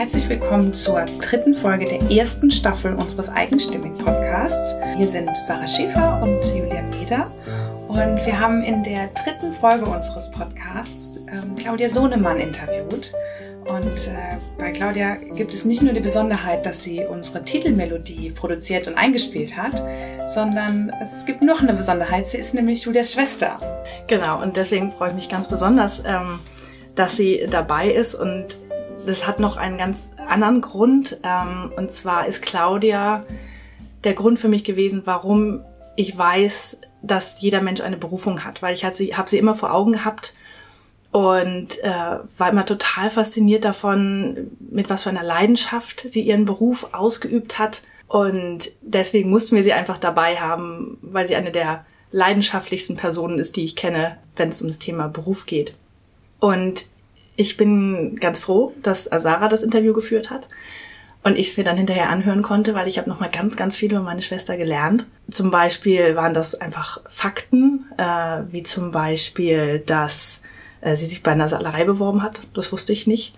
Herzlich willkommen zur dritten Folge der ersten Staffel unseres Eigenstimmig-Podcasts. Hier sind Sarah Schäfer und Julia Meder. Und wir haben in der dritten Folge unseres Podcasts ähm, Claudia Sohnemann interviewt. Und äh, bei Claudia gibt es nicht nur die Besonderheit, dass sie unsere Titelmelodie produziert und eingespielt hat, sondern es gibt noch eine Besonderheit. Sie ist nämlich Julias Schwester. Genau, und deswegen freue ich mich ganz besonders, ähm, dass sie dabei ist. Und das hat noch einen ganz anderen Grund. Ähm, und zwar ist Claudia der Grund für mich gewesen, warum ich weiß, dass jeder Mensch eine Berufung hat. Weil ich sie, hab sie immer vor Augen gehabt und äh, war immer total fasziniert davon, mit was für einer Leidenschaft sie ihren Beruf ausgeübt hat. Und deswegen mussten wir sie einfach dabei haben, weil sie eine der leidenschaftlichsten Personen ist, die ich kenne, wenn es um das Thema Beruf geht. Und ich bin ganz froh, dass Asara das Interview geführt hat und ich es mir dann hinterher anhören konnte, weil ich habe noch mal ganz, ganz viel über meine Schwester gelernt. Zum Beispiel waren das einfach Fakten, äh, wie zum Beispiel, dass äh, sie sich bei einer Salerei beworben hat. Das wusste ich nicht.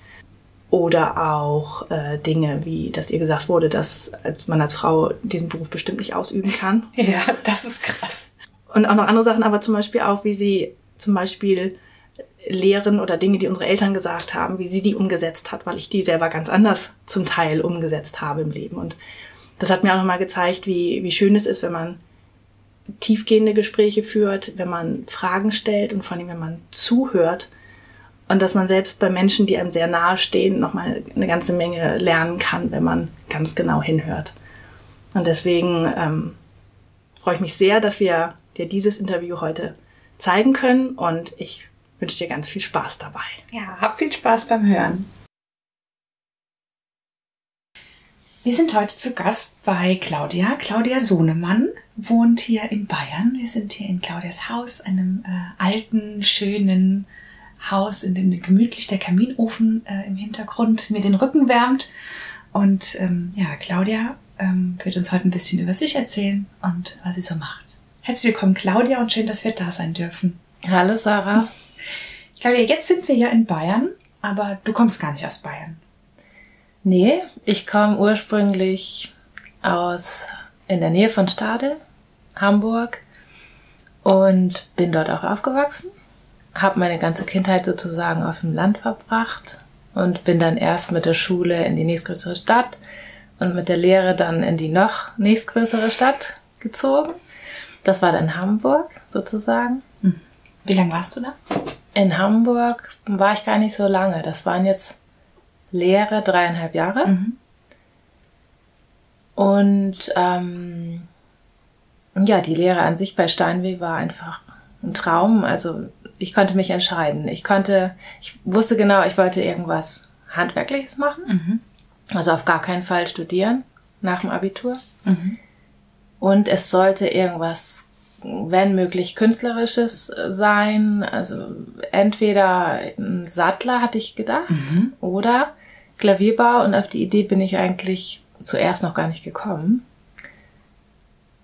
Oder auch äh, Dinge, wie dass ihr gesagt wurde, dass man als Frau diesen Beruf bestimmt nicht ausüben kann. Ja, das ist krass. Und auch noch andere Sachen, aber zum Beispiel auch, wie sie zum Beispiel Lehren oder Dinge, die unsere Eltern gesagt haben, wie sie die umgesetzt hat, weil ich die selber ganz anders zum Teil umgesetzt habe im Leben. Und das hat mir auch nochmal gezeigt, wie, wie schön es ist, wenn man tiefgehende Gespräche führt, wenn man Fragen stellt und vor allem, wenn man zuhört. Und dass man selbst bei Menschen, die einem sehr nahe stehen, nochmal eine ganze Menge lernen kann, wenn man ganz genau hinhört. Und deswegen ähm, freue ich mich sehr, dass wir dir dieses Interview heute zeigen können und ich wünsche dir ganz viel Spaß dabei. Ja, hab viel Spaß beim Hören. Wir sind heute zu Gast bei Claudia. Claudia Sohnemann wohnt hier in Bayern. Wir sind hier in Claudias Haus, einem äh, alten, schönen Haus, in dem gemütlich der Kaminofen äh, im Hintergrund mir den Rücken wärmt. Und ähm, ja, Claudia ähm, wird uns heute ein bisschen über sich erzählen und was sie so macht. Herzlich willkommen, Claudia, und schön, dass wir da sein dürfen. Hallo, Sarah. Claudia, jetzt sind wir ja in Bayern, aber du kommst gar nicht aus Bayern. Nee, ich komme ursprünglich aus in der Nähe von Stade, Hamburg und bin dort auch aufgewachsen. Habe meine ganze Kindheit sozusagen auf dem Land verbracht und bin dann erst mit der Schule in die nächstgrößere Stadt und mit der Lehre dann in die noch nächstgrößere Stadt gezogen. Das war dann Hamburg sozusagen. Hm. Wie lange warst du da? In Hamburg war ich gar nicht so lange. Das waren jetzt Lehre dreieinhalb Jahre. Mhm. Und ähm, ja, die Lehre an sich bei Steinweh war einfach ein Traum. Also ich konnte mich entscheiden. Ich konnte, ich wusste genau, ich wollte irgendwas Handwerkliches machen. Mhm. Also auf gar keinen Fall studieren nach dem Abitur. Mhm. Und es sollte irgendwas, wenn möglich, künstlerisches sein. Also entweder ein Sattler hatte ich gedacht mhm. oder Klavierbau und auf die Idee bin ich eigentlich zuerst noch gar nicht gekommen.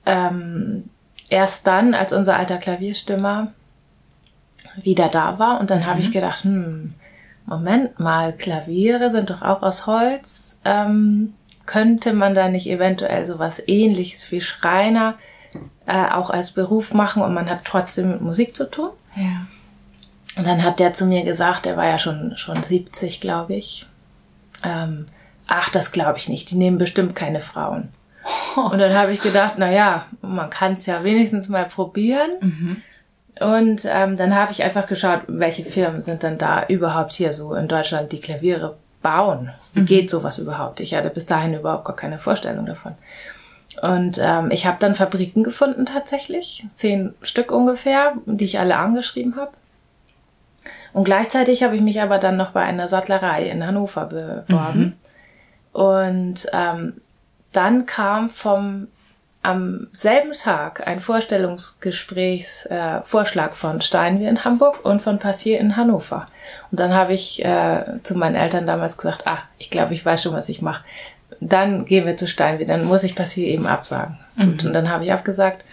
Ähm, erst dann, als unser alter Klavierstimmer wieder da war und dann mhm. habe ich gedacht, hm, Moment mal, Klaviere sind doch auch aus Holz. Ähm, könnte man da nicht eventuell sowas ähnliches wie Schreiner äh, auch als Beruf machen und man hat trotzdem mit Musik zu tun? Ja. Und dann hat der zu mir gesagt, der war ja schon, schon 70, glaube ich, ähm, ach, das glaube ich nicht, die nehmen bestimmt keine Frauen. Und dann habe ich gedacht, na ja, man kann es ja wenigstens mal probieren. Mhm. Und ähm, dann habe ich einfach geschaut, welche Firmen sind denn da überhaupt hier so in Deutschland, die Klaviere bauen. Wie mhm. geht sowas überhaupt? Ich hatte bis dahin überhaupt gar keine Vorstellung davon. Und ähm, ich habe dann Fabriken gefunden tatsächlich, zehn Stück ungefähr, die ich alle angeschrieben habe. Und gleichzeitig habe ich mich aber dann noch bei einer Sattlerei in Hannover beworben. Mhm. Und ähm, dann kam vom am selben Tag ein Vorstellungsgesprächsvorschlag äh, von Steinwehr in Hamburg und von Passier in Hannover. Und dann habe ich äh, zu meinen Eltern damals gesagt, ah, ich glaube, ich weiß schon, was ich mache. Dann gehen wir zu Steinwehr, dann muss ich Passier eben absagen. Mhm. Und, und dann habe ich abgesagt.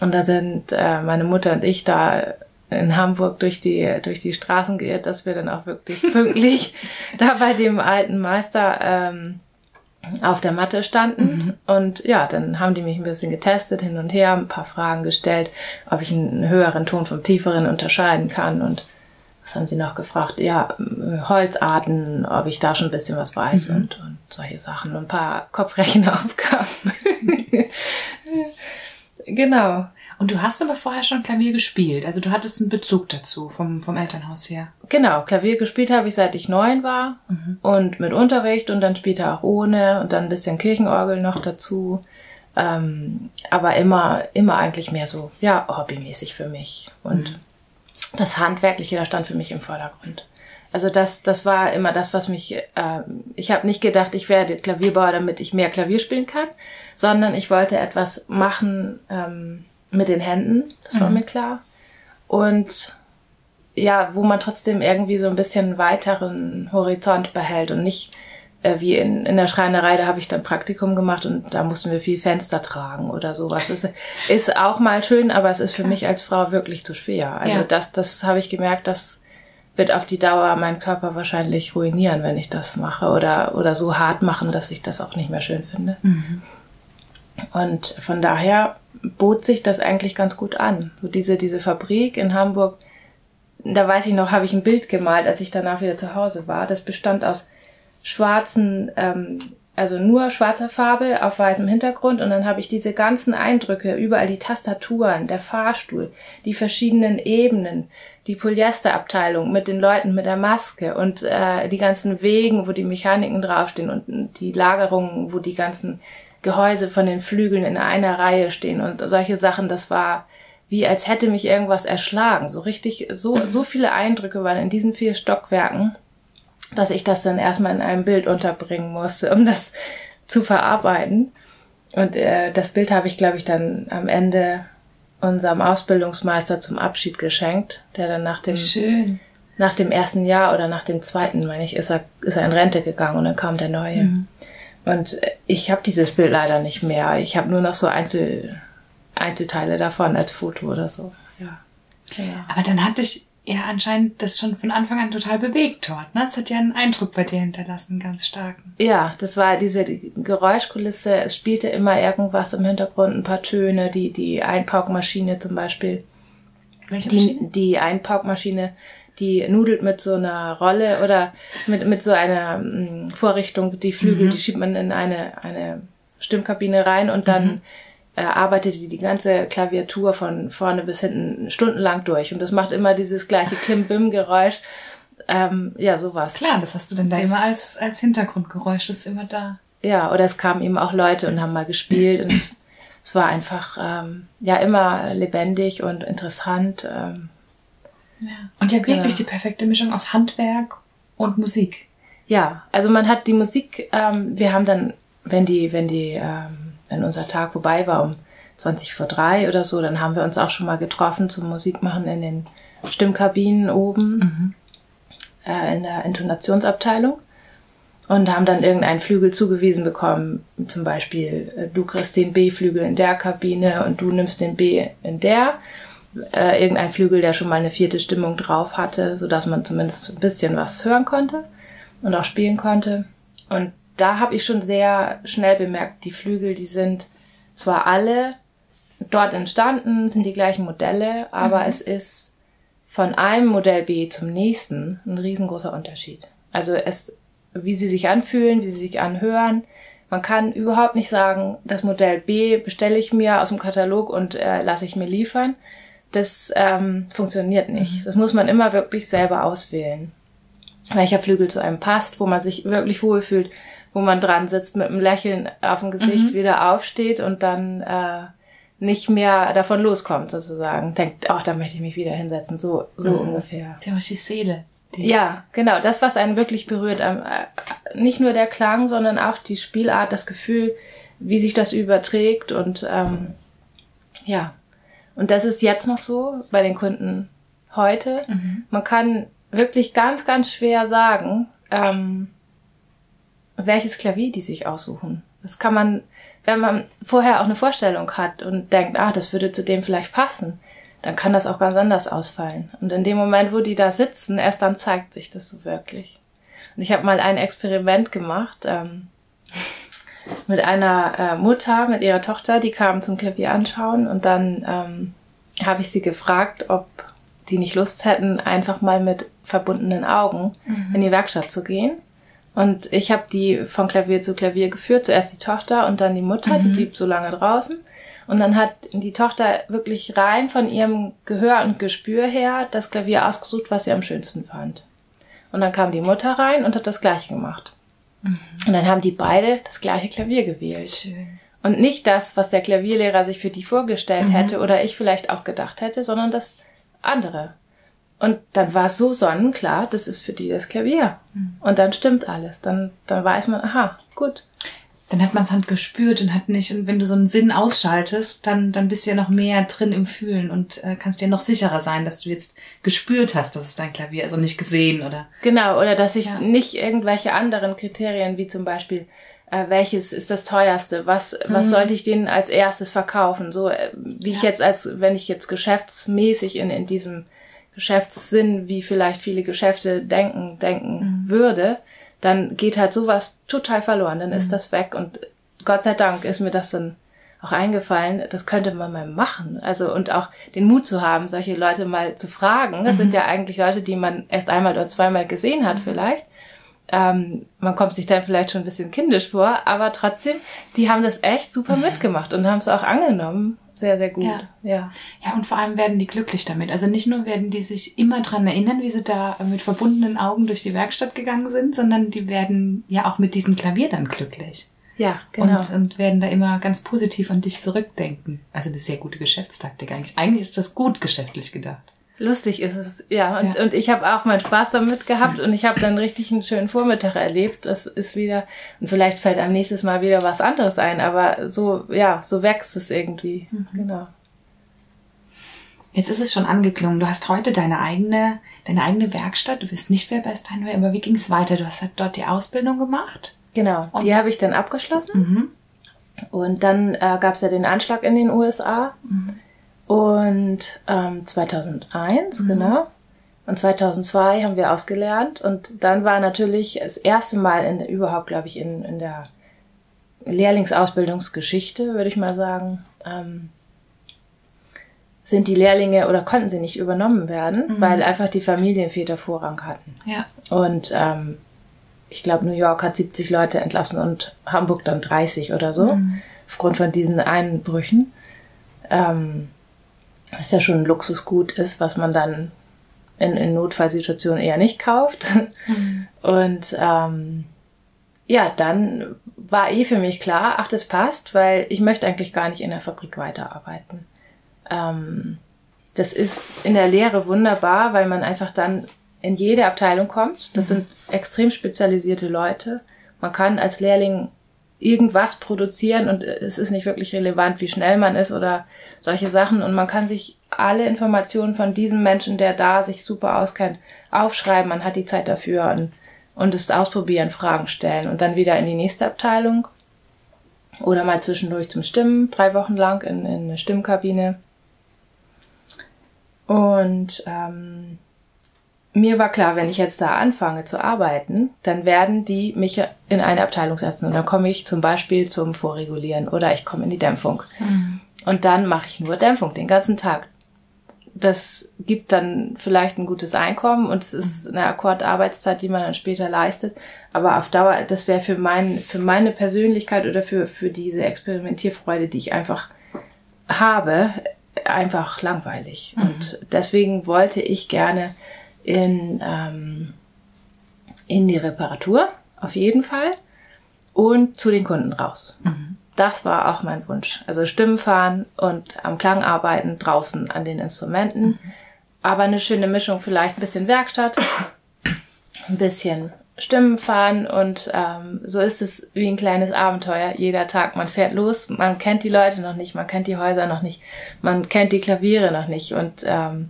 Und da sind äh, meine Mutter und ich da in Hamburg durch die, durch die Straßen geirrt, dass wir dann auch wirklich pünktlich da bei dem alten Meister ähm, auf der Matte standen. Mhm. Und ja, dann haben die mich ein bisschen getestet, hin und her, ein paar Fragen gestellt, ob ich einen höheren Ton vom tieferen unterscheiden kann. Und was haben sie noch gefragt? Ja, Holzarten, ob ich da schon ein bisschen was weiß mhm. und, und solche Sachen. Ein paar Kopfrechenaufgaben. genau. Und du hast aber vorher schon Klavier gespielt. Also du hattest einen Bezug dazu vom, vom Elternhaus her. Genau, Klavier gespielt habe ich seit ich neun war. Mhm. Und mit Unterricht und dann später auch ohne und dann ein bisschen Kirchenorgel noch dazu. Ähm, aber immer, immer eigentlich mehr so, ja, hobbymäßig für mich. Und mhm. Das Handwerkliche, da stand für mich im Vordergrund. Also das, das war immer das, was mich. Äh, ich habe nicht gedacht, ich werde Klavierbauer, damit ich mehr Klavier spielen kann, sondern ich wollte etwas machen ähm, mit den Händen. Das war mhm. mir klar. Und ja, wo man trotzdem irgendwie so ein bisschen weiteren Horizont behält und nicht äh, wie in, in der Schreinerei, da habe ich dann Praktikum gemacht und da mussten wir viel Fenster tragen oder sowas. Das ist auch mal schön, aber es ist für mich als Frau wirklich zu schwer. Also ja. das, das habe ich gemerkt, dass wird auf die Dauer meinen Körper wahrscheinlich ruinieren, wenn ich das mache oder, oder so hart machen, dass ich das auch nicht mehr schön finde. Mhm. Und von daher bot sich das eigentlich ganz gut an. So diese, diese Fabrik in Hamburg, da weiß ich noch, habe ich ein Bild gemalt, als ich danach wieder zu Hause war. Das bestand aus schwarzen ähm, also nur schwarzer Farbe auf weißem Hintergrund. Und dann habe ich diese ganzen Eindrücke, überall die Tastaturen, der Fahrstuhl, die verschiedenen Ebenen, die Polyesterabteilung mit den Leuten mit der Maske und äh, die ganzen Wegen, wo die Mechaniken draufstehen und die Lagerungen, wo die ganzen Gehäuse von den Flügeln in einer Reihe stehen und solche Sachen, das war wie als hätte mich irgendwas erschlagen. So richtig, so, so viele Eindrücke waren in diesen vier Stockwerken dass ich das dann erstmal in einem Bild unterbringen musste, um das zu verarbeiten. Und äh, das Bild habe ich, glaube ich, dann am Ende unserem Ausbildungsmeister zum Abschied geschenkt, der dann nach dem Schön. nach dem ersten Jahr oder nach dem zweiten, meine ich, ist er ist er in Rente gegangen und dann kam der neue. Mhm. Und ich habe dieses Bild leider nicht mehr. Ich habe nur noch so Einzel Einzelteile davon als Foto oder so. Ja. ja. Aber dann hatte ich ja anscheinend das schon von Anfang an total bewegt dort. Ne? Es hat ja einen Eindruck bei dir hinterlassen, ganz stark. Ja, das war diese Geräuschkulisse. Es spielte immer irgendwas im Hintergrund, ein paar Töne, die, die Einpaukmaschine zum Beispiel. Welche die, Maschine? Die Einpaukmaschine, die nudelt mit so einer Rolle oder mit, mit so einer m, mm, Vorrichtung. Die Flügel, mhm. die schiebt man in eine, eine Stimmkabine rein und dann mhm er arbeitete die ganze Klaviatur von vorne bis hinten stundenlang durch. Und das macht immer dieses gleiche Klimbim-Geräusch. Ähm, ja, sowas. Klar, das hast du dann da das, immer als, als Hintergrundgeräusch, das ist immer da. Ja, oder es kamen eben auch Leute und haben mal gespielt und es war einfach, ähm, ja, immer lebendig und interessant. Ähm, ja. Und ja, wirklich genau. die perfekte Mischung aus Handwerk und Musik. Ja, also man hat die Musik, ähm, wir haben dann, wenn die, wenn die, ähm, wenn unser Tag vorbei war, um 20 vor drei oder so, dann haben wir uns auch schon mal getroffen zum Musikmachen in den Stimmkabinen oben mhm. äh, in der Intonationsabteilung und haben dann irgendeinen Flügel zugewiesen bekommen. Zum Beispiel, äh, du kriegst den B-Flügel in der Kabine und du nimmst den B in der. Äh, irgendein Flügel, der schon mal eine vierte Stimmung drauf hatte, so dass man zumindest ein bisschen was hören konnte und auch spielen konnte. Und da habe ich schon sehr schnell bemerkt, die Flügel, die sind zwar alle dort entstanden, sind die gleichen Modelle, aber mhm. es ist von einem Modell B zum nächsten ein riesengroßer Unterschied. Also es, wie sie sich anfühlen, wie sie sich anhören. Man kann überhaupt nicht sagen, das Modell B bestelle ich mir aus dem Katalog und äh, lasse ich mir liefern. Das ähm, funktioniert nicht. Mhm. Das muss man immer wirklich selber auswählen. Welcher Flügel zu einem passt, wo man sich wirklich wohlfühlt wo man dran sitzt mit einem Lächeln auf dem Gesicht, mhm. wieder aufsteht und dann äh, nicht mehr davon loskommt sozusagen. Denkt, ach, da möchte ich mich wieder hinsetzen, so so mhm. ungefähr. Der die Seele. Die ja, genau, das, was einen wirklich berührt. Ähm, äh, nicht nur der Klang, sondern auch die Spielart, das Gefühl, wie sich das überträgt und ähm, ja. Und das ist jetzt noch so bei den Kunden heute. Mhm. Man kann wirklich ganz, ganz schwer sagen, ähm, welches Klavier die sich aussuchen. Das kann man, wenn man vorher auch eine Vorstellung hat und denkt, ah, das würde zu dem vielleicht passen, dann kann das auch ganz anders ausfallen. Und in dem Moment, wo die da sitzen, erst dann zeigt sich das so wirklich. Und ich habe mal ein Experiment gemacht ähm, mit einer äh, Mutter, mit ihrer Tochter, die kam zum Klavier anschauen und dann ähm, habe ich sie gefragt, ob die nicht Lust hätten, einfach mal mit verbundenen Augen mhm. in die Werkstatt zu gehen. Und ich habe die von Klavier zu Klavier geführt, zuerst die Tochter und dann die Mutter, mhm. die blieb so lange draußen. Und dann hat die Tochter wirklich rein von ihrem Gehör und Gespür her das Klavier ausgesucht, was sie am schönsten fand. Und dann kam die Mutter rein und hat das gleiche gemacht. Mhm. Und dann haben die beide das gleiche Klavier gewählt. Schön. Und nicht das, was der Klavierlehrer sich für die vorgestellt mhm. hätte oder ich vielleicht auch gedacht hätte, sondern das andere. Und dann war es so sonnenklar, das ist für die das Klavier. Mhm. Und dann stimmt alles. Dann, dann weiß man, aha, gut. Dann hat man es halt gespürt und hat nicht, und wenn du so einen Sinn ausschaltest, dann, dann bist du ja noch mehr drin im Fühlen und äh, kannst dir noch sicherer sein, dass du jetzt gespürt hast, dass es dein Klavier ist und nicht gesehen oder. Genau, oder dass ich ja. nicht irgendwelche anderen Kriterien, wie zum Beispiel, äh, welches ist das teuerste, was, mhm. was sollte ich denen als erstes verkaufen, so äh, wie ja. ich jetzt als, wenn ich jetzt geschäftsmäßig in, in diesem Geschäftssinn, wie vielleicht viele Geschäfte denken, denken mhm. würde, dann geht halt sowas total verloren, dann mhm. ist das weg und Gott sei Dank ist mir das dann auch eingefallen, das könnte man mal machen. Also und auch den Mut zu haben, solche Leute mal zu fragen. Das mhm. sind ja eigentlich Leute, die man erst einmal oder zweimal gesehen hat mhm. vielleicht. Ähm, man kommt sich dann vielleicht schon ein bisschen kindisch vor, aber trotzdem, die haben das echt super mhm. mitgemacht und haben es auch angenommen. Sehr, sehr gut. Ja. ja. Ja, und vor allem werden die glücklich damit. Also nicht nur werden die sich immer dran erinnern, wie sie da mit verbundenen Augen durch die Werkstatt gegangen sind, sondern die werden ja auch mit diesem Klavier dann glücklich. Ja, genau. Und, und werden da immer ganz positiv an dich zurückdenken. Also eine sehr gute Geschäftstaktik eigentlich. Eigentlich ist das gut geschäftlich gedacht lustig ist es, ja. Und, ja. und ich habe auch meinen Spaß damit gehabt und ich habe dann richtig einen schönen Vormittag erlebt. Das ist wieder, und vielleicht fällt am nächsten Mal wieder was anderes ein, aber so, ja, so wächst es irgendwie. Mhm. Genau. Jetzt ist es schon angeklungen. Du hast heute deine eigene, deine eigene Werkstatt. Du bist nicht mehr bei Steinway, aber wie ging es weiter? Du hast halt dort die Ausbildung gemacht? Genau, und die habe ich dann abgeschlossen. Mhm. Und dann äh, gab es ja den Anschlag in den USA. Mhm. Und ähm, 2001, mhm. genau. Und 2002 haben wir ausgelernt. Und dann war natürlich das erste Mal in, überhaupt, glaube ich, in, in der Lehrlingsausbildungsgeschichte, würde ich mal sagen, ähm, sind die Lehrlinge oder konnten sie nicht übernommen werden, mhm. weil einfach die Familienväter Vorrang hatten. Ja. Und ähm, ich glaube, New York hat 70 Leute entlassen und Hamburg dann 30 oder so, mhm. aufgrund von diesen Einbrüchen. Ähm, was ja schon ein Luxusgut ist, was man dann in, in Notfallsituationen eher nicht kauft. Mhm. Und ähm, ja, dann war eh für mich klar, ach, das passt, weil ich möchte eigentlich gar nicht in der Fabrik weiterarbeiten. Ähm, das ist in der Lehre wunderbar, weil man einfach dann in jede Abteilung kommt. Das mhm. sind extrem spezialisierte Leute. Man kann als Lehrling irgendwas produzieren und es ist nicht wirklich relevant, wie schnell man ist oder solche Sachen. Und man kann sich alle Informationen von diesem Menschen, der da sich super auskennt, aufschreiben. Man hat die Zeit dafür und, und es ausprobieren, Fragen stellen und dann wieder in die nächste Abteilung oder mal zwischendurch zum Stimmen, drei Wochen lang in, in eine Stimmkabine. Und ähm, mir war klar, wenn ich jetzt da anfange zu arbeiten, dann werden die mich in eine Abteilung setzen und dann komme ich zum Beispiel zum Vorregulieren oder ich komme in die Dämpfung. Mhm. Und dann mache ich nur Dämpfung den ganzen Tag. Das gibt dann vielleicht ein gutes Einkommen und es ist eine Akkordarbeitszeit, die man dann später leistet. Aber auf Dauer, das wäre für mein, für meine Persönlichkeit oder für, für diese Experimentierfreude, die ich einfach habe, einfach langweilig. Mhm. Und deswegen wollte ich gerne in, ähm, in die Reparatur, auf jeden Fall, und zu den Kunden raus. Mhm. Das war auch mein Wunsch. Also Stimmen fahren und am Klang arbeiten draußen an den Instrumenten. Mhm. Aber eine schöne Mischung, vielleicht ein bisschen Werkstatt, ein bisschen Stimmen fahren und ähm, so ist es wie ein kleines Abenteuer. Jeder Tag, man fährt los, man kennt die Leute noch nicht, man kennt die Häuser noch nicht, man kennt die Klaviere noch nicht und ähm,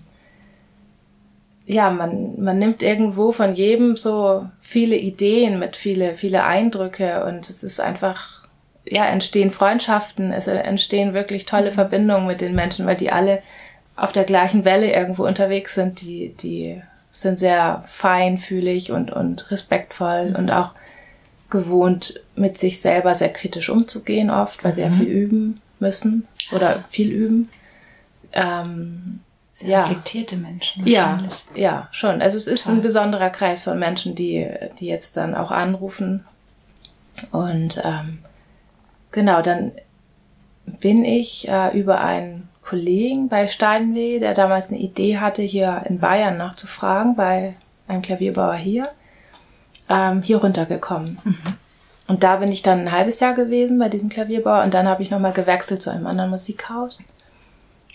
ja, man, man nimmt irgendwo von jedem so viele Ideen mit, viele, viele Eindrücke und es ist einfach, ja, entstehen Freundschaften, es entstehen wirklich tolle mhm. Verbindungen mit den Menschen, weil die alle auf der gleichen Welle irgendwo unterwegs sind, die, die sind sehr feinfühlig und, und respektvoll mhm. und auch gewohnt, mit sich selber sehr kritisch umzugehen oft, weil sie ja mhm. viel üben müssen oder viel üben. Ähm, sehr ja. reflektierte Menschen. Ja, ja, schon. Also es ist Toll. ein besonderer Kreis von Menschen, die, die jetzt dann auch anrufen. Und ähm, genau, dann bin ich äh, über einen Kollegen bei Steinweh, der damals eine Idee hatte, hier in Bayern nachzufragen, bei einem Klavierbauer hier, ähm, hier runtergekommen. Mhm. Und da bin ich dann ein halbes Jahr gewesen bei diesem Klavierbauer und dann habe ich nochmal gewechselt zu einem anderen Musikhaus.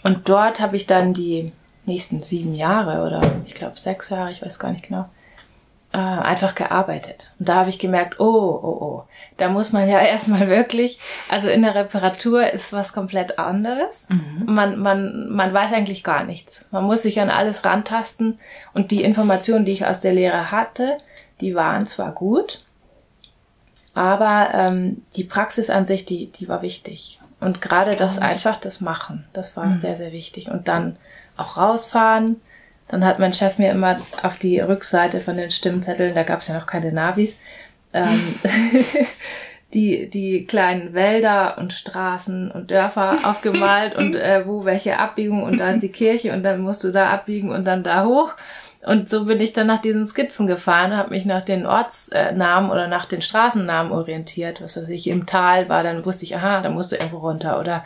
Und dort habe ich dann die nächsten sieben Jahre oder ich glaube sechs Jahre, ich weiß gar nicht genau, äh, einfach gearbeitet. Und da habe ich gemerkt, oh, oh, oh, da muss man ja erstmal wirklich, also in der Reparatur ist was komplett anderes. Mhm. Man, man, man weiß eigentlich gar nichts. Man muss sich an alles rantasten und die Informationen, die ich aus der Lehre hatte, die waren zwar gut, aber ähm, die Praxis an sich, die, die war wichtig. Und gerade das, das einfach das Machen, das war mhm. sehr, sehr wichtig. Und dann auch rausfahren. Dann hat mein Chef mir immer auf die Rückseite von den Stimmzetteln, da gab es ja noch keine Navis, ähm, die, die kleinen Wälder und Straßen und Dörfer aufgemalt und äh, wo welche Abbiegung und da ist die Kirche und dann musst du da abbiegen und dann da hoch. Und so bin ich dann nach diesen Skizzen gefahren, habe mich nach den Ortsnamen oder nach den Straßennamen orientiert. Was weiß ich, im Tal war, dann wusste ich, aha, da musst du irgendwo runter. Oder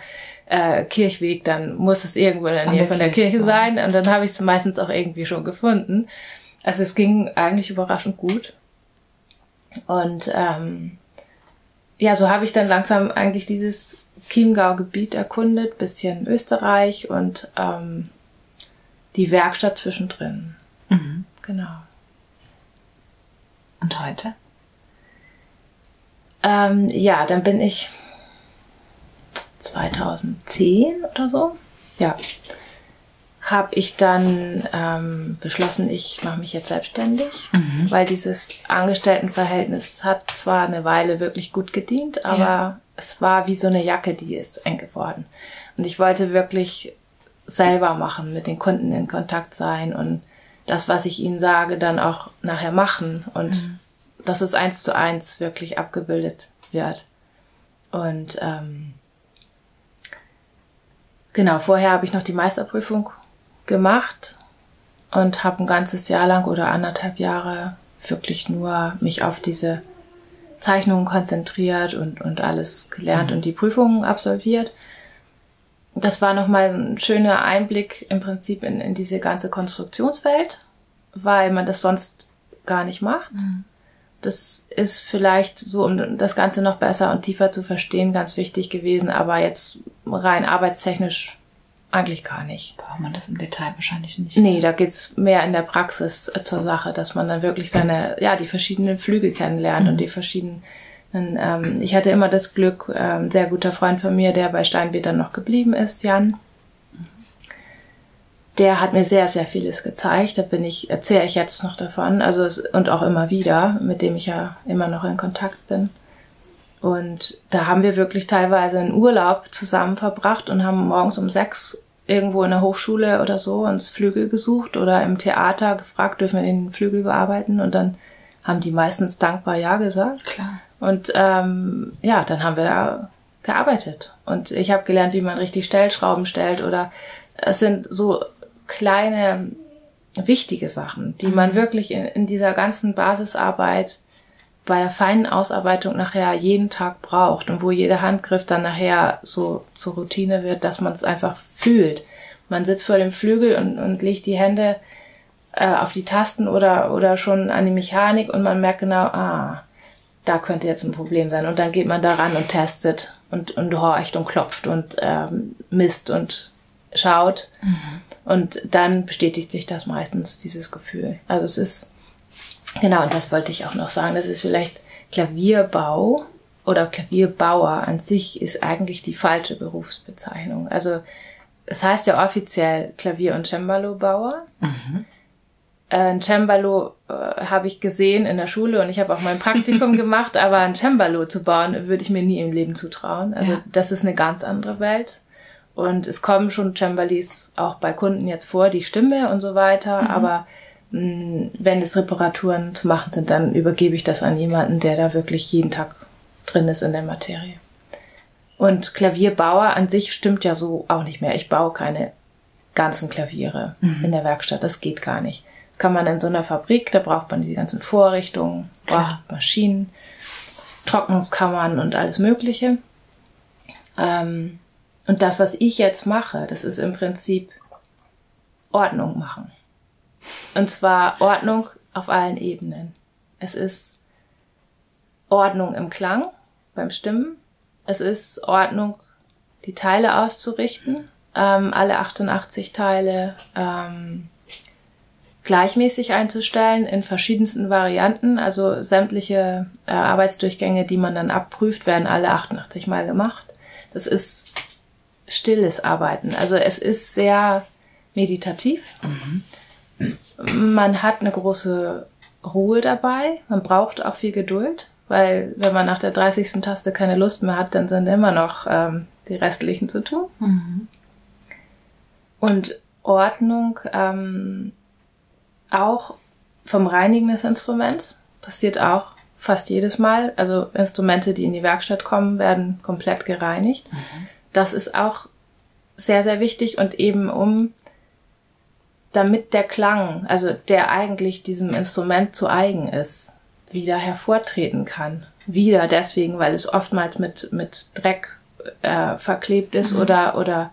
äh, Kirchweg, dann muss es irgendwo in der Nähe von der Kirche sein. Und dann habe ich es meistens auch irgendwie schon gefunden. Also es ging eigentlich überraschend gut. Und ähm, ja, so habe ich dann langsam eigentlich dieses Chiemgau-Gebiet erkundet, bisschen Österreich und ähm, die Werkstatt zwischendrin. Mhm. Genau. Und heute? Ähm, ja, dann bin ich 2010 oder so, ja, habe ich dann ähm, beschlossen, ich mache mich jetzt selbstständig, mhm. weil dieses Angestelltenverhältnis hat zwar eine Weile wirklich gut gedient, aber ja. es war wie so eine Jacke, die ist eng geworden. Und ich wollte wirklich selber machen, mit den Kunden in Kontakt sein und das, was ich ihnen sage, dann auch nachher machen und mhm. dass es eins zu eins wirklich abgebildet wird. Und ähm, Genau, vorher habe ich noch die Meisterprüfung gemacht und habe ein ganzes Jahr lang oder anderthalb Jahre wirklich nur mich auf diese Zeichnungen konzentriert und, und alles gelernt mhm. und die Prüfungen absolviert. Das war nochmal ein schöner Einblick im Prinzip in, in diese ganze Konstruktionswelt, weil man das sonst gar nicht macht. Mhm. Das ist vielleicht so, um das Ganze noch besser und tiefer zu verstehen, ganz wichtig gewesen, aber jetzt rein arbeitstechnisch eigentlich gar nicht. Braucht man das im Detail wahrscheinlich nicht? Nee, da geht's mehr in der Praxis zur Sache, dass man dann wirklich seine, ja, die verschiedenen Flügel kennenlernt mhm. und die verschiedenen ähm, ich hatte immer das Glück, ähm, sehr guter Freund von mir, der bei Steinbeet dann noch geblieben ist, Jan, der hat mir sehr, sehr vieles gezeigt. Da bin ich, erzähle ich jetzt noch davon, also es, und auch immer wieder, mit dem ich ja immer noch in Kontakt bin. Und da haben wir wirklich teilweise einen Urlaub zusammen verbracht und haben morgens um sechs irgendwo in der Hochschule oder so uns Flügel gesucht oder im Theater gefragt, dürfen wir den Flügel bearbeiten? Und dann haben die meistens dankbar Ja gesagt. Klar. Und ähm, ja, dann haben wir da gearbeitet. Und ich habe gelernt, wie man richtig Stellschrauben stellt oder es sind so kleine wichtige Sachen, die man mhm. wirklich in, in dieser ganzen Basisarbeit bei der feinen Ausarbeitung nachher jeden Tag braucht und wo jeder Handgriff dann nachher so zur Routine wird, dass man es einfach fühlt. Man sitzt vor dem Flügel und, und legt die Hände äh, auf die Tasten oder, oder schon an die Mechanik und man merkt genau, ah, da könnte jetzt ein Problem sein. Und dann geht man daran und testet und, und horcht und klopft und ähm, misst und schaut. Mhm. Und dann bestätigt sich das meistens, dieses Gefühl. Also es ist, genau, und das wollte ich auch noch sagen, das ist vielleicht Klavierbau oder Klavierbauer an sich ist eigentlich die falsche Berufsbezeichnung. Also es heißt ja offiziell Klavier- und Cembalo-Bauer. Mhm. Äh, ein Cembalo äh, habe ich gesehen in der Schule und ich habe auch mein Praktikum gemacht, aber ein Cembalo zu bauen würde ich mir nie im Leben zutrauen. Also ja. das ist eine ganz andere Welt. Und es kommen schon Cembalis auch bei Kunden jetzt vor, die Stimme und so weiter. Mhm. Aber mh, wenn es Reparaturen zu machen sind, dann übergebe ich das an jemanden, der da wirklich jeden Tag drin ist in der Materie. Und Klavierbauer an sich stimmt ja so auch nicht mehr. Ich baue keine ganzen Klaviere mhm. in der Werkstatt. Das geht gar nicht. Das kann man in so einer Fabrik, da braucht man die ganzen Vorrichtungen, braucht Maschinen, Trocknungskammern und alles Mögliche. Ähm, und das, was ich jetzt mache, das ist im Prinzip Ordnung machen. Und zwar Ordnung auf allen Ebenen. Es ist Ordnung im Klang beim Stimmen. Es ist Ordnung, die Teile auszurichten, ähm, alle 88 Teile ähm, gleichmäßig einzustellen in verschiedensten Varianten. Also sämtliche äh, Arbeitsdurchgänge, die man dann abprüft, werden alle 88 Mal gemacht. Das ist stilles Arbeiten. Also es ist sehr meditativ. Mhm. Man hat eine große Ruhe dabei. Man braucht auch viel Geduld, weil wenn man nach der 30. Taste keine Lust mehr hat, dann sind immer noch ähm, die restlichen zu tun. Mhm. Und Ordnung ähm, auch vom Reinigen des Instruments passiert auch fast jedes Mal. Also Instrumente, die in die Werkstatt kommen, werden komplett gereinigt. Mhm. Das ist auch sehr, sehr wichtig und eben um, damit der Klang, also der eigentlich diesem Instrument zu eigen ist, wieder hervortreten kann. Wieder deswegen, weil es oftmals mit, mit Dreck äh, verklebt ist mhm. oder, oder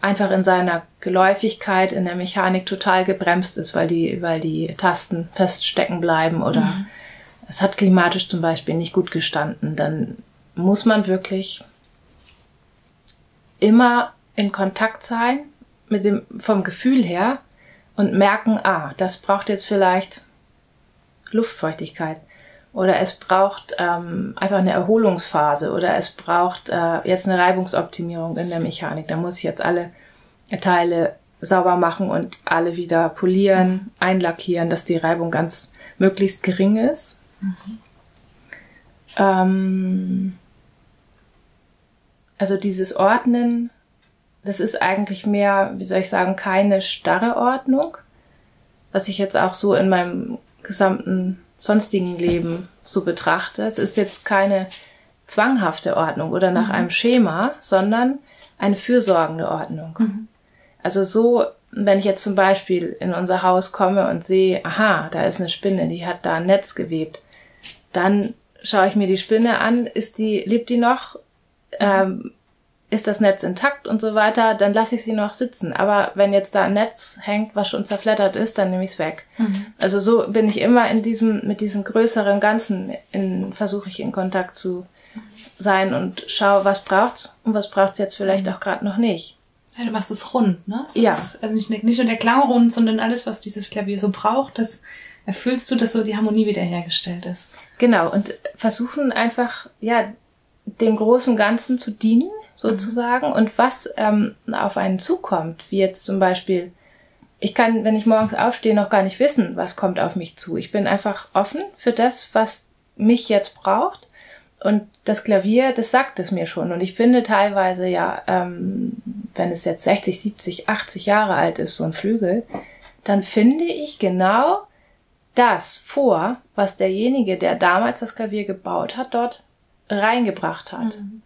einfach in seiner Geläufigkeit in der Mechanik total gebremst ist, weil die, weil die Tasten feststecken bleiben oder mhm. es hat klimatisch zum Beispiel nicht gut gestanden, dann muss man wirklich immer in Kontakt sein mit dem, vom Gefühl her und merken, ah, das braucht jetzt vielleicht Luftfeuchtigkeit oder es braucht ähm, einfach eine Erholungsphase oder es braucht äh, jetzt eine Reibungsoptimierung in der Mechanik. Da muss ich jetzt alle Teile sauber machen und alle wieder polieren, einlackieren, dass die Reibung ganz möglichst gering ist. Mhm. Ähm, also dieses Ordnen, das ist eigentlich mehr, wie soll ich sagen, keine starre Ordnung, was ich jetzt auch so in meinem gesamten sonstigen Leben so betrachte. Es ist jetzt keine zwanghafte Ordnung oder nach mhm. einem Schema, sondern eine fürsorgende Ordnung. Mhm. Also so, wenn ich jetzt zum Beispiel in unser Haus komme und sehe, aha, da ist eine Spinne, die hat da ein Netz gewebt, dann schaue ich mir die Spinne an, ist die, lebt die noch? Ähm, ist das Netz intakt und so weiter, dann lasse ich sie noch sitzen. Aber wenn jetzt da ein Netz hängt, was schon zerfleddert ist, dann nehme ich es weg. Mhm. Also so bin ich immer in diesem, mit diesem größeren Ganzen in, versuche ich in Kontakt zu sein und schaue, was braucht's und was braucht's jetzt vielleicht mhm. auch gerade noch nicht. Ja, du machst es rund, ne? So ja. Das, also nicht, nicht nur der Klang rund, sondern alles, was dieses Klavier so braucht, das erfüllst du, dass so die Harmonie wiederhergestellt ist. Genau, und versuchen einfach, ja, dem großen Ganzen zu dienen sozusagen. Mhm. Und was ähm, auf einen zukommt, wie jetzt zum Beispiel, ich kann, wenn ich morgens aufstehe, noch gar nicht wissen, was kommt auf mich zu. Ich bin einfach offen für das, was mich jetzt braucht. Und das Klavier, das sagt es mir schon. Und ich finde teilweise ja, ähm, wenn es jetzt 60, 70, 80 Jahre alt ist, so ein Flügel, dann finde ich genau das vor, was derjenige, der damals das Klavier gebaut hat, dort reingebracht hat. Mhm.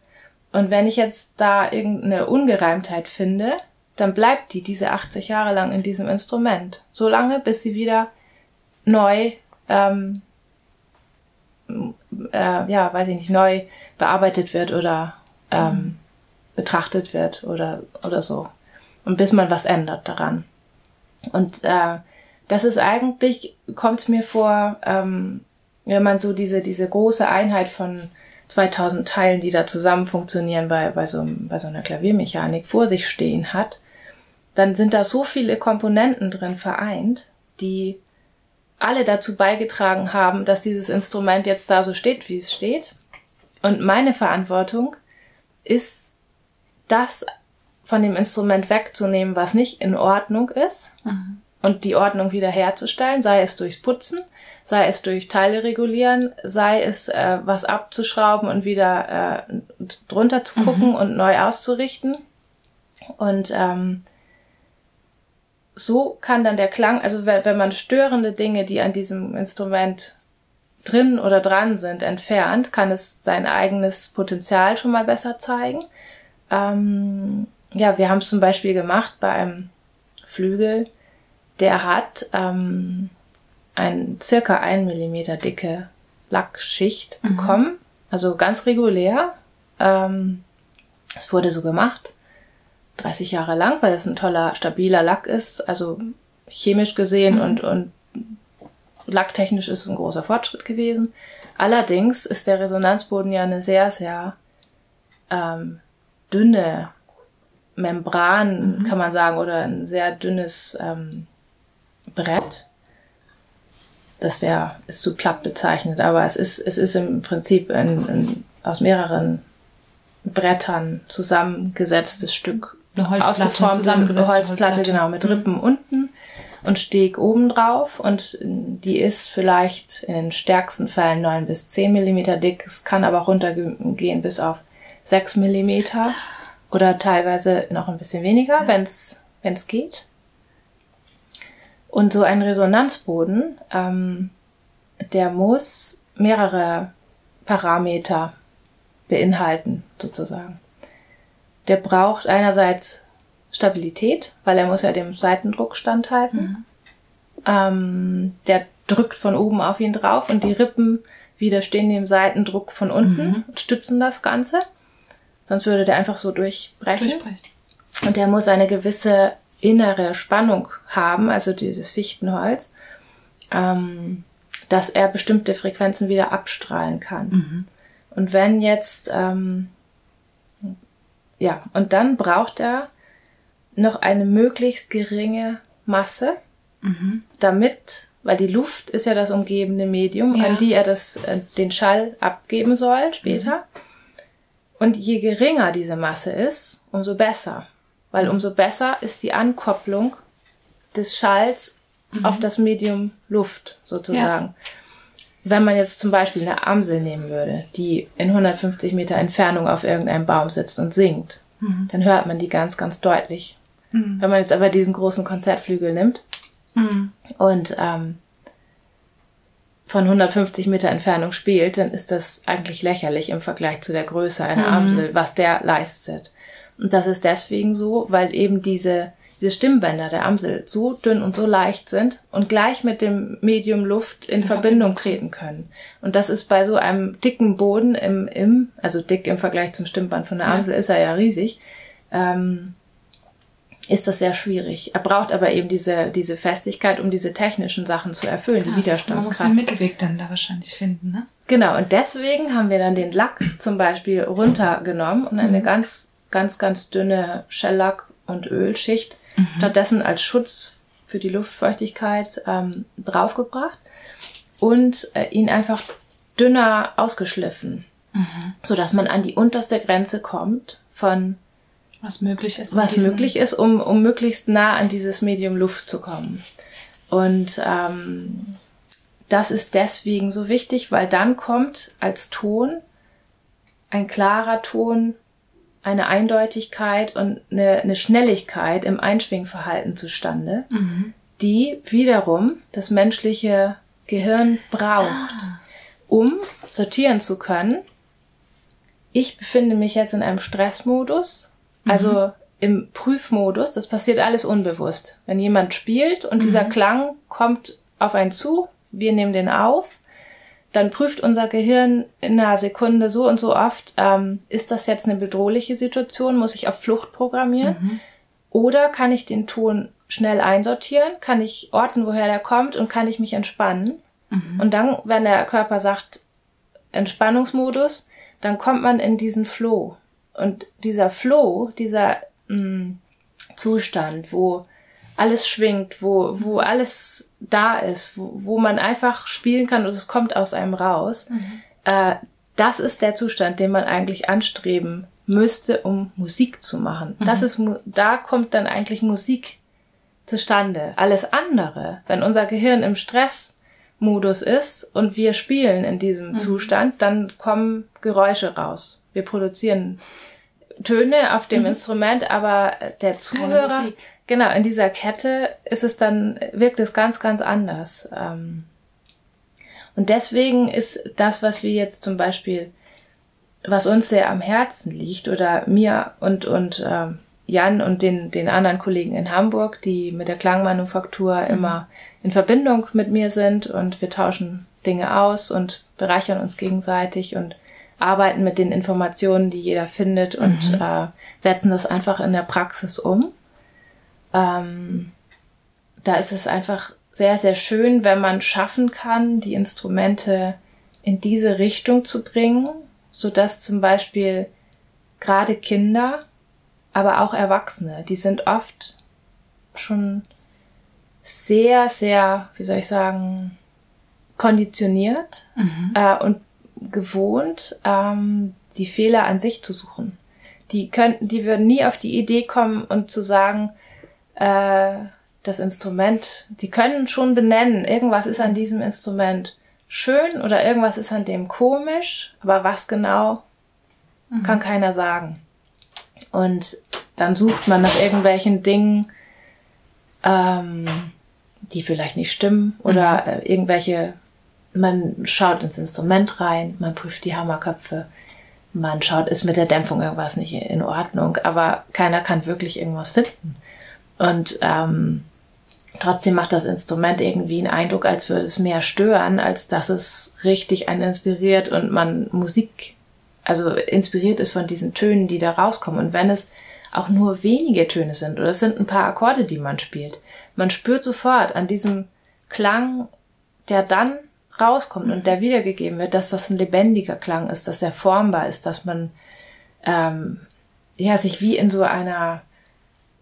Und wenn ich jetzt da irgendeine Ungereimtheit finde, dann bleibt die diese 80 Jahre lang in diesem Instrument. So lange, bis sie wieder neu, ähm, äh, ja, weiß ich nicht, neu bearbeitet wird oder ähm, mhm. betrachtet wird oder, oder so. Und bis man was ändert daran. Und äh, das ist eigentlich, kommt es mir vor, ähm, wenn man so diese, diese große Einheit von 2000 Teilen, die da zusammen funktionieren bei, bei, so, bei so einer Klaviermechanik vor sich stehen hat, dann sind da so viele Komponenten drin vereint, die alle dazu beigetragen haben, dass dieses Instrument jetzt da so steht, wie es steht. Und meine Verantwortung ist, das von dem Instrument wegzunehmen, was nicht in Ordnung ist mhm. und die Ordnung wiederherzustellen, sei es durchs Putzen, sei es durch Teile regulieren, sei es äh, was abzuschrauben und wieder äh, drunter zu gucken mhm. und neu auszurichten. Und ähm, so kann dann der Klang, also wenn, wenn man störende Dinge, die an diesem Instrument drin oder dran sind, entfernt, kann es sein eigenes Potenzial schon mal besser zeigen. Ähm, ja, wir haben es zum Beispiel gemacht bei einem Flügel, der hat ähm, ein circa ein Millimeter dicke Lackschicht mhm. bekommen, also ganz regulär. Ähm, es wurde so gemacht, 30 Jahre lang, weil es ein toller, stabiler Lack ist, also chemisch gesehen mhm. und, und lacktechnisch ist es ein großer Fortschritt gewesen. Allerdings ist der Resonanzboden ja eine sehr, sehr ähm, dünne Membran, mhm. kann man sagen, oder ein sehr dünnes ähm, Brett. Das wäre, ist zu platt bezeichnet, aber es ist, es ist im Prinzip ein, ein aus mehreren Brettern zusammengesetztes Stück. Eine Holzplatte, zusammengesetzte Holzplatte, Holzplatte, genau, mit mhm. Rippen unten und Steg oben drauf und die ist vielleicht in den stärksten Fällen neun bis zehn Millimeter dick. Es kann aber runtergehen bis auf sechs Millimeter oder teilweise noch ein bisschen weniger, ja. wenn es geht. Und so ein Resonanzboden, ähm, der muss mehrere Parameter beinhalten, sozusagen. Der braucht einerseits Stabilität, weil er muss ja dem Seitendruck standhalten. Mhm. Ähm, der drückt von oben auf ihn drauf und die Rippen widerstehen dem Seitendruck von unten mhm. und stützen das Ganze. Sonst würde der einfach so durchbrechen. durchbrechen. Und der muss eine gewisse innere Spannung haben, also dieses Fichtenholz, ähm, dass er bestimmte Frequenzen wieder abstrahlen kann. Mhm. Und wenn jetzt, ähm, ja, und dann braucht er noch eine möglichst geringe Masse, mhm. damit, weil die Luft ist ja das umgebende Medium, ja. an die er das, äh, den Schall abgeben soll später. Mhm. Und je geringer diese Masse ist, umso besser. Weil umso besser ist die Ankopplung des Schalls mhm. auf das Medium Luft sozusagen. Ja. Wenn man jetzt zum Beispiel eine Amsel nehmen würde, die in 150 Meter Entfernung auf irgendeinem Baum sitzt und singt, mhm. dann hört man die ganz, ganz deutlich. Mhm. Wenn man jetzt aber diesen großen Konzertflügel nimmt mhm. und ähm, von 150 Meter Entfernung spielt, dann ist das eigentlich lächerlich im Vergleich zu der Größe einer mhm. Amsel, was der leistet. Und das ist deswegen so, weil eben diese, diese Stimmbänder der Amsel so dünn und so leicht sind und gleich mit dem Medium Luft in, in Verbindung, Verbindung treten können. Und das ist bei so einem dicken Boden im, im also dick im Vergleich zum Stimmband von der Amsel ja. ist er ja riesig, ähm, ist das sehr schwierig. Er braucht aber eben diese, diese Festigkeit, um diese technischen Sachen zu erfüllen, Klar, die Widerstandskraft. Man muss den Mittelweg dann da wahrscheinlich finden, ne? Genau, und deswegen haben wir dann den Lack zum Beispiel runtergenommen und eine mhm. ganz, ganz, ganz dünne Shellack- und Ölschicht mhm. stattdessen als Schutz für die Luftfeuchtigkeit ähm, draufgebracht und äh, ihn einfach dünner ausgeschliffen, mhm. so dass man an die unterste Grenze kommt von was möglich ist. Was möglich ist, um, um möglichst nah an dieses Medium Luft zu kommen. Und ähm, das ist deswegen so wichtig, weil dann kommt als Ton ein klarer Ton, eine Eindeutigkeit und eine, eine Schnelligkeit im Einschwingverhalten zustande, mhm. die wiederum das menschliche Gehirn braucht, ah. um sortieren zu können. Ich befinde mich jetzt in einem Stressmodus also mhm. im Prüfmodus, das passiert alles unbewusst. Wenn jemand spielt und mhm. dieser Klang kommt auf einen zu, wir nehmen den auf, dann prüft unser Gehirn in einer Sekunde so und so oft, ähm, ist das jetzt eine bedrohliche Situation, muss ich auf Flucht programmieren? Mhm. Oder kann ich den Ton schnell einsortieren, kann ich orten, woher der kommt und kann ich mich entspannen? Mhm. Und dann, wenn der Körper sagt Entspannungsmodus, dann kommt man in diesen Flow. Und dieser Flow, dieser mh, mm, Zustand, wo alles schwingt, wo, wo alles da ist, wo, wo man einfach spielen kann und es kommt aus einem raus, mhm. äh, das ist der Zustand, den man eigentlich anstreben müsste, um Musik zu machen. Mhm. Das ist, da kommt dann eigentlich Musik zustande. Alles andere, wenn unser Gehirn im Stressmodus ist und wir spielen in diesem mhm. Zustand, dann kommen Geräusche raus. Wir produzieren Töne auf dem mhm. Instrument, aber der Zuhörer, genau, in dieser Kette ist es dann, wirkt es ganz, ganz anders. Ähm, und deswegen ist das, was wir jetzt zum Beispiel, was uns sehr am Herzen liegt, oder mir und, und ähm, Jan und den, den anderen Kollegen in Hamburg, die mit der Klangmanufaktur mhm. immer in Verbindung mit mir sind und wir tauschen Dinge aus und bereichern uns gegenseitig und arbeiten mit den Informationen, die jeder findet und mhm. äh, setzen das einfach in der Praxis um. Ähm, da ist es einfach sehr, sehr schön, wenn man schaffen kann, die Instrumente in diese Richtung zu bringen, so dass zum Beispiel gerade Kinder, aber auch Erwachsene, die sind oft schon sehr, sehr, wie soll ich sagen, konditioniert mhm. äh, und gewohnt, ähm, die Fehler an sich zu suchen. Die könnten, die würden nie auf die Idee kommen und zu sagen, äh, das Instrument, die können schon benennen, irgendwas ist an diesem Instrument schön oder irgendwas ist an dem komisch, aber was genau, mhm. kann keiner sagen. Und dann sucht man nach irgendwelchen Dingen, ähm, die vielleicht nicht stimmen oder mhm. äh, irgendwelche man schaut ins Instrument rein, man prüft die Hammerköpfe, man schaut, ist mit der Dämpfung irgendwas nicht in Ordnung, aber keiner kann wirklich irgendwas finden. Und ähm, trotzdem macht das Instrument irgendwie einen Eindruck, als würde es mehr stören, als dass es richtig einen inspiriert und man Musik, also inspiriert ist von diesen Tönen, die da rauskommen. Und wenn es auch nur wenige Töne sind oder es sind ein paar Akkorde, die man spielt, man spürt sofort an diesem Klang, der dann rauskommt und der wiedergegeben wird, dass das ein lebendiger Klang ist, dass er formbar ist, dass man ähm, ja sich wie in so einer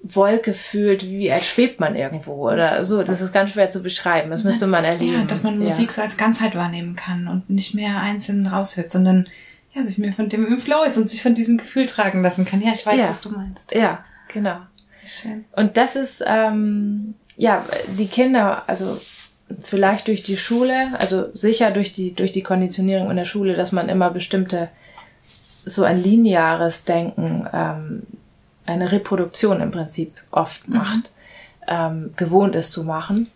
Wolke fühlt, wie als schwebt man irgendwo oder so. Das ist ganz schwer zu beschreiben. Das müsste man erleben. Ja, dass man Musik ja. so als Ganzheit wahrnehmen kann und nicht mehr einzeln raushört, sondern ja, sich mehr von dem im Flow ist und sich von diesem Gefühl tragen lassen kann. Ja, ich weiß, ja. was du meinst. Ja, genau. Schön. Und das ist ähm, ja die Kinder, also vielleicht durch die Schule, also sicher durch die, durch die Konditionierung in der Schule, dass man immer bestimmte, so ein lineares Denken, ähm, eine Reproduktion im Prinzip oft mhm. macht, ähm, gewohnt ist zu machen,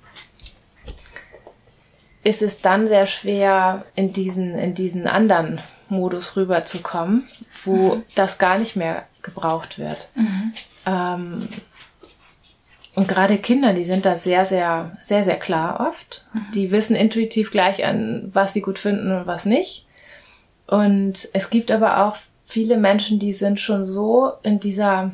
ist es dann sehr schwer, in diesen, in diesen anderen Modus rüberzukommen, wo mhm. das gar nicht mehr gebraucht wird. Mhm. Ähm, und gerade Kinder, die sind da sehr, sehr, sehr, sehr klar oft. Mhm. Die wissen intuitiv gleich an, was sie gut finden und was nicht. Und es gibt aber auch viele Menschen, die sind schon so in dieser,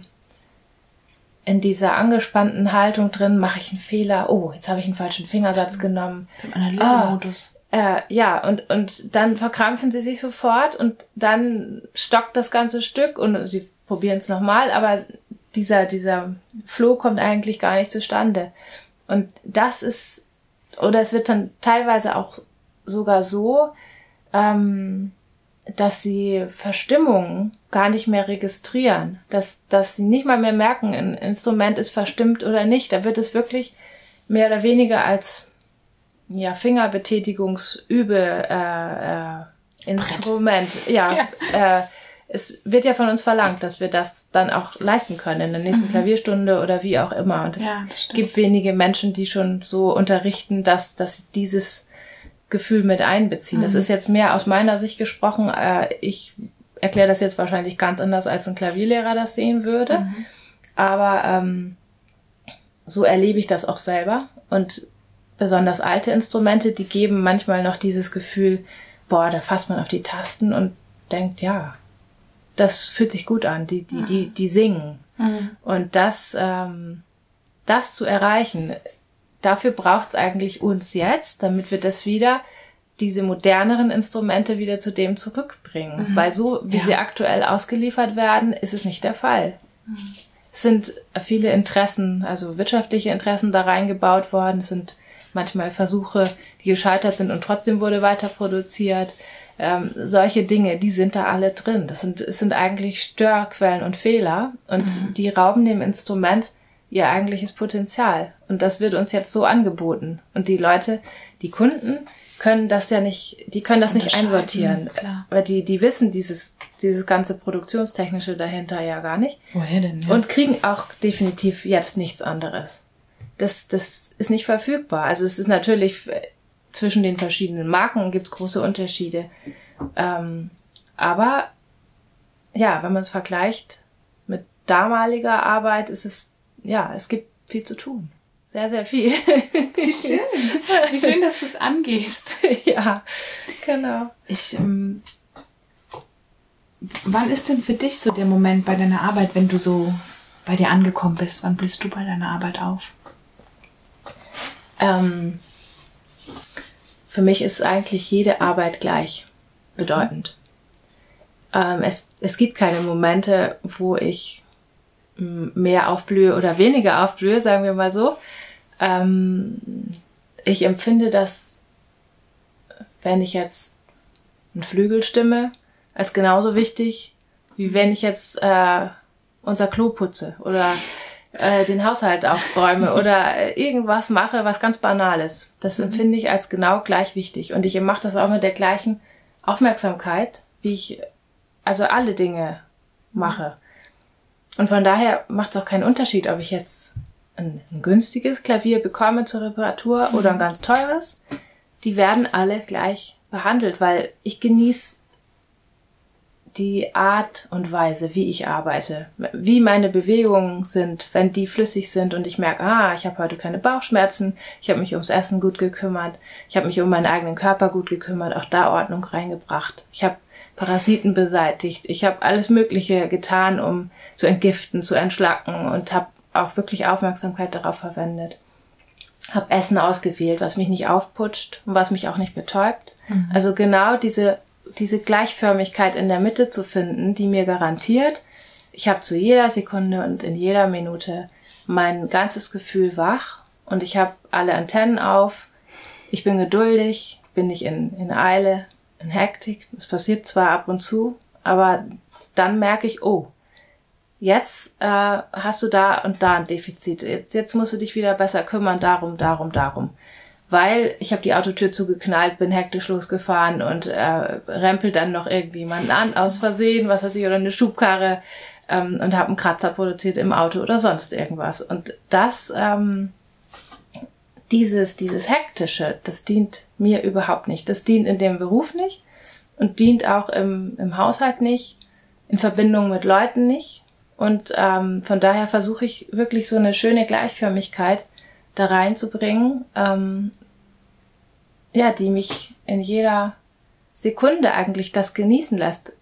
in dieser angespannten Haltung drin, mache ich einen Fehler, oh, jetzt habe ich einen falschen Fingersatz genommen. Im Analysemodus. Ah, äh, ja, und, und dann verkrampfen sie sich sofort und dann stockt das ganze Stück und sie probieren es nochmal, aber dieser, dieser Flow kommt eigentlich gar nicht zustande. Und das ist, oder es wird dann teilweise auch sogar so, ähm, dass sie Verstimmungen gar nicht mehr registrieren, dass, dass sie nicht mal mehr merken, ein Instrument ist verstimmt oder nicht. Da wird es wirklich mehr oder weniger als ja, Fingerbetätigungsübe äh, äh, Instrument, ja, ja. Äh, es wird ja von uns verlangt, dass wir das dann auch leisten können in der nächsten mhm. Klavierstunde oder wie auch immer. Und es ja, gibt wenige Menschen, die schon so unterrichten, dass, dass sie dieses Gefühl mit einbeziehen. Mhm. Das ist jetzt mehr aus meiner Sicht gesprochen. Äh, ich erkläre das jetzt wahrscheinlich ganz anders, als ein Klavierlehrer das sehen würde. Mhm. Aber ähm, so erlebe ich das auch selber. Und besonders alte Instrumente, die geben manchmal noch dieses Gefühl, boah, da fasst man auf die Tasten und denkt, ja, das fühlt sich gut an, die, die, die, die singen. Mhm. Und das, ähm, das zu erreichen, dafür braucht es eigentlich uns jetzt, damit wir das wieder, diese moderneren Instrumente wieder zu dem zurückbringen. Mhm. Weil so, wie ja. sie aktuell ausgeliefert werden, ist es nicht der Fall. Mhm. Es sind viele Interessen, also wirtschaftliche Interessen da reingebaut worden, es sind manchmal Versuche, die gescheitert sind und trotzdem wurde weiter produziert ähm, solche Dinge, die sind da alle drin. Das sind, es sind eigentlich Störquellen und Fehler und mhm. die rauben dem Instrument ihr eigentliches Potenzial. Und das wird uns jetzt so angeboten. Und die Leute, die Kunden, können das ja nicht, die können das nicht einsortieren. Klar. Weil die, die wissen dieses, dieses ganze Produktionstechnische dahinter ja gar nicht. Woher denn? Ja? Und kriegen auch definitiv jetzt nichts anderes. Das, das ist nicht verfügbar. Also es ist natürlich äh, zwischen den verschiedenen Marken gibt's große Unterschiede. Ähm, aber ja, wenn man es vergleicht mit damaliger Arbeit, ist es, ja, es gibt viel zu tun. Sehr, sehr viel. Wie schön. Wie schön, dass du es angehst. ja, genau. Ich, ähm, wann ist denn für dich so der Moment bei deiner Arbeit, wenn du so bei dir angekommen bist? Wann blühst du bei deiner Arbeit auf? Ähm, für mich ist eigentlich jede Arbeit gleich bedeutend. Ähm, es, es gibt keine Momente, wo ich mehr aufblühe oder weniger aufblühe, sagen wir mal so. Ähm, ich empfinde das, wenn ich jetzt einen Flügel stimme, als genauso wichtig, wie wenn ich jetzt äh, unser Klo putze oder äh, den Haushalt aufräume oder irgendwas mache, was ganz Banales. Das empfinde ich als genau gleich wichtig. Und ich mache das auch mit der gleichen Aufmerksamkeit, wie ich also alle Dinge mache. Und von daher macht es auch keinen Unterschied, ob ich jetzt ein, ein günstiges Klavier bekomme zur Reparatur oder ein ganz teures. Die werden alle gleich behandelt, weil ich genieße die Art und Weise, wie ich arbeite, wie meine Bewegungen sind, wenn die flüssig sind und ich merke, ah, ich habe heute keine Bauchschmerzen, ich habe mich ums Essen gut gekümmert, ich habe mich um meinen eigenen Körper gut gekümmert, auch da Ordnung reingebracht. Ich habe Parasiten beseitigt, ich habe alles Mögliche getan, um zu entgiften, zu entschlacken und habe auch wirklich Aufmerksamkeit darauf verwendet. Hab Essen ausgewählt, was mich nicht aufputscht und was mich auch nicht betäubt. Mhm. Also genau diese diese Gleichförmigkeit in der Mitte zu finden, die mir garantiert, ich habe zu jeder Sekunde und in jeder Minute mein ganzes Gefühl wach und ich habe alle Antennen auf. Ich bin geduldig, bin nicht in, in Eile, in Hektik. Das passiert zwar ab und zu, aber dann merke ich, oh, jetzt äh, hast du da und da ein Defizit. Jetzt, jetzt musst du dich wieder besser kümmern, darum, darum, darum weil ich habe die Autotür zugeknallt, bin hektisch losgefahren und äh, rempelt dann noch irgendjemanden an aus Versehen, was weiß ich, oder eine Schubkarre ähm, und habe einen Kratzer produziert im Auto oder sonst irgendwas. Und das, ähm, dieses, dieses Hektische, das dient mir überhaupt nicht. Das dient in dem Beruf nicht und dient auch im, im Haushalt nicht, in Verbindung mit Leuten nicht. Und ähm, von daher versuche ich wirklich so eine schöne Gleichförmigkeit da reinzubringen, ähm, ja, die mich in jeder Sekunde eigentlich das genießen lässt,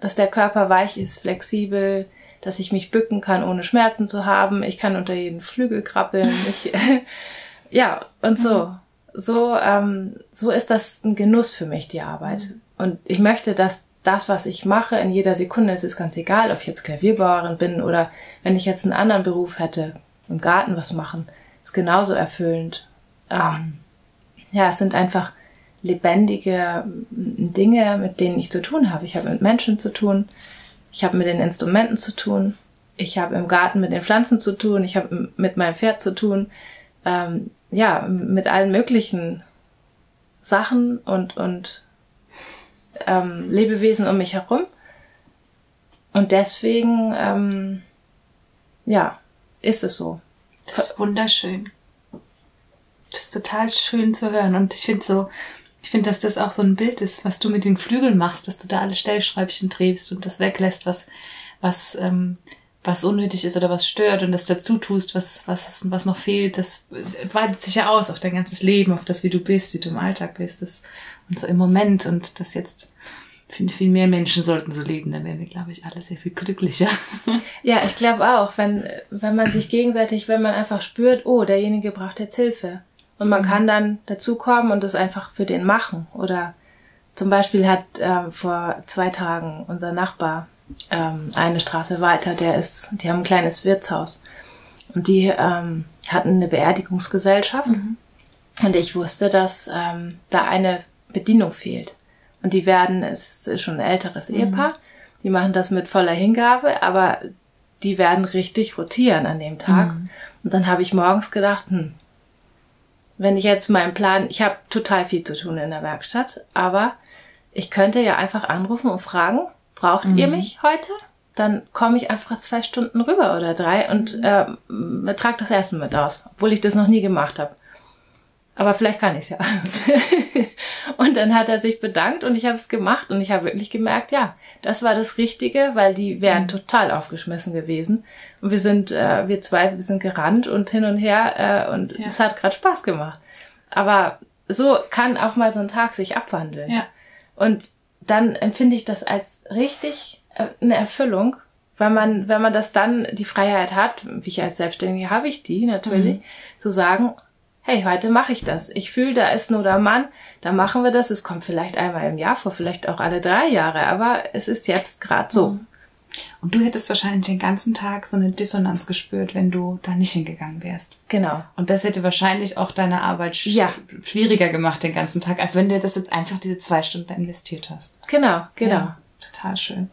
dass der Körper weich ist, flexibel, dass ich mich bücken kann, ohne Schmerzen zu haben. Ich kann unter jeden Flügel krabbeln. Ich, ja, und so. Mhm. So, ähm, so ist das ein Genuss für mich, die Arbeit. Mhm. Und ich möchte, dass das, was ich mache, in jeder Sekunde, es ist ganz egal, ob ich jetzt Klavierbauerin bin oder wenn ich jetzt einen anderen Beruf hätte, im Garten was machen, ist genauso erfüllend. Ähm, ja, es sind einfach lebendige Dinge, mit denen ich zu tun habe. Ich habe mit Menschen zu tun, ich habe mit den Instrumenten zu tun, ich habe im Garten mit den Pflanzen zu tun, ich habe mit meinem Pferd zu tun, ähm, ja, mit allen möglichen Sachen und, und ähm, Lebewesen um mich herum. Und deswegen, ähm, ja, ist es so. Das ist wunderschön. Das ist total schön zu hören. Und ich finde so, ich finde, dass das auch so ein Bild ist, was du mit den Flügeln machst, dass du da alle Stellschräubchen drehst und das weglässt, was, was, ähm, was unnötig ist oder was stört und das dazu tust, was, was, was noch fehlt, das weitet sich ja aus auf dein ganzes Leben, auf das, wie du bist, wie du im Alltag bist, das, und so im Moment und das jetzt, finde, viel mehr Menschen sollten so leben, dann wären wir, glaube ich, alle sehr viel glücklicher. Ja, ich glaube auch, wenn, wenn man sich gegenseitig, wenn man einfach spürt, oh, derjenige braucht jetzt Hilfe. Und man mhm. kann dann dazukommen und das einfach für den machen. Oder zum Beispiel hat äh, vor zwei Tagen unser Nachbar ähm, eine Straße weiter, der ist, die haben ein kleines Wirtshaus. Und die ähm, hatten eine Beerdigungsgesellschaft. Mhm. Und ich wusste, dass ähm, da eine Bedienung fehlt. Und die werden, es ist schon ein älteres mhm. Ehepaar, die machen das mit voller Hingabe, aber die werden richtig rotieren an dem Tag. Mhm. Und dann habe ich morgens gedacht, hm, wenn ich jetzt meinen Plan, ich habe total viel zu tun in der Werkstatt, aber ich könnte ja einfach anrufen und fragen, braucht mhm. ihr mich heute? Dann komme ich einfach zwei Stunden rüber oder drei und äh, trage das Essen mit aus, obwohl ich das noch nie gemacht habe. Aber vielleicht kann ich's ja. und dann hat er sich bedankt und ich habe es gemacht und ich habe wirklich gemerkt, ja, das war das Richtige, weil die wären mhm. total aufgeschmissen gewesen. Und wir sind, äh, wir zwei, wir sind gerannt und hin und her äh, und ja. es hat gerade Spaß gemacht. Aber so kann auch mal so ein Tag sich abwandeln. Ja. Und dann empfinde ich das als richtig äh, eine Erfüllung, weil man, wenn man das dann die Freiheit hat, wie ich als Selbstständige habe ich die natürlich, mhm. zu sagen, hey, heute mache ich das. Ich fühle, da ist nur der Mann, da machen wir das. Es kommt vielleicht einmal im Jahr vor, vielleicht auch alle drei Jahre, aber es ist jetzt gerade so. Mhm. Und du hättest wahrscheinlich den ganzen Tag so eine Dissonanz gespürt, wenn du da nicht hingegangen wärst. Genau. Und das hätte wahrscheinlich auch deine Arbeit sch ja. schwieriger gemacht den ganzen Tag, als wenn du das jetzt einfach diese zwei Stunden investiert hast. Genau, genau. Ja, total schön.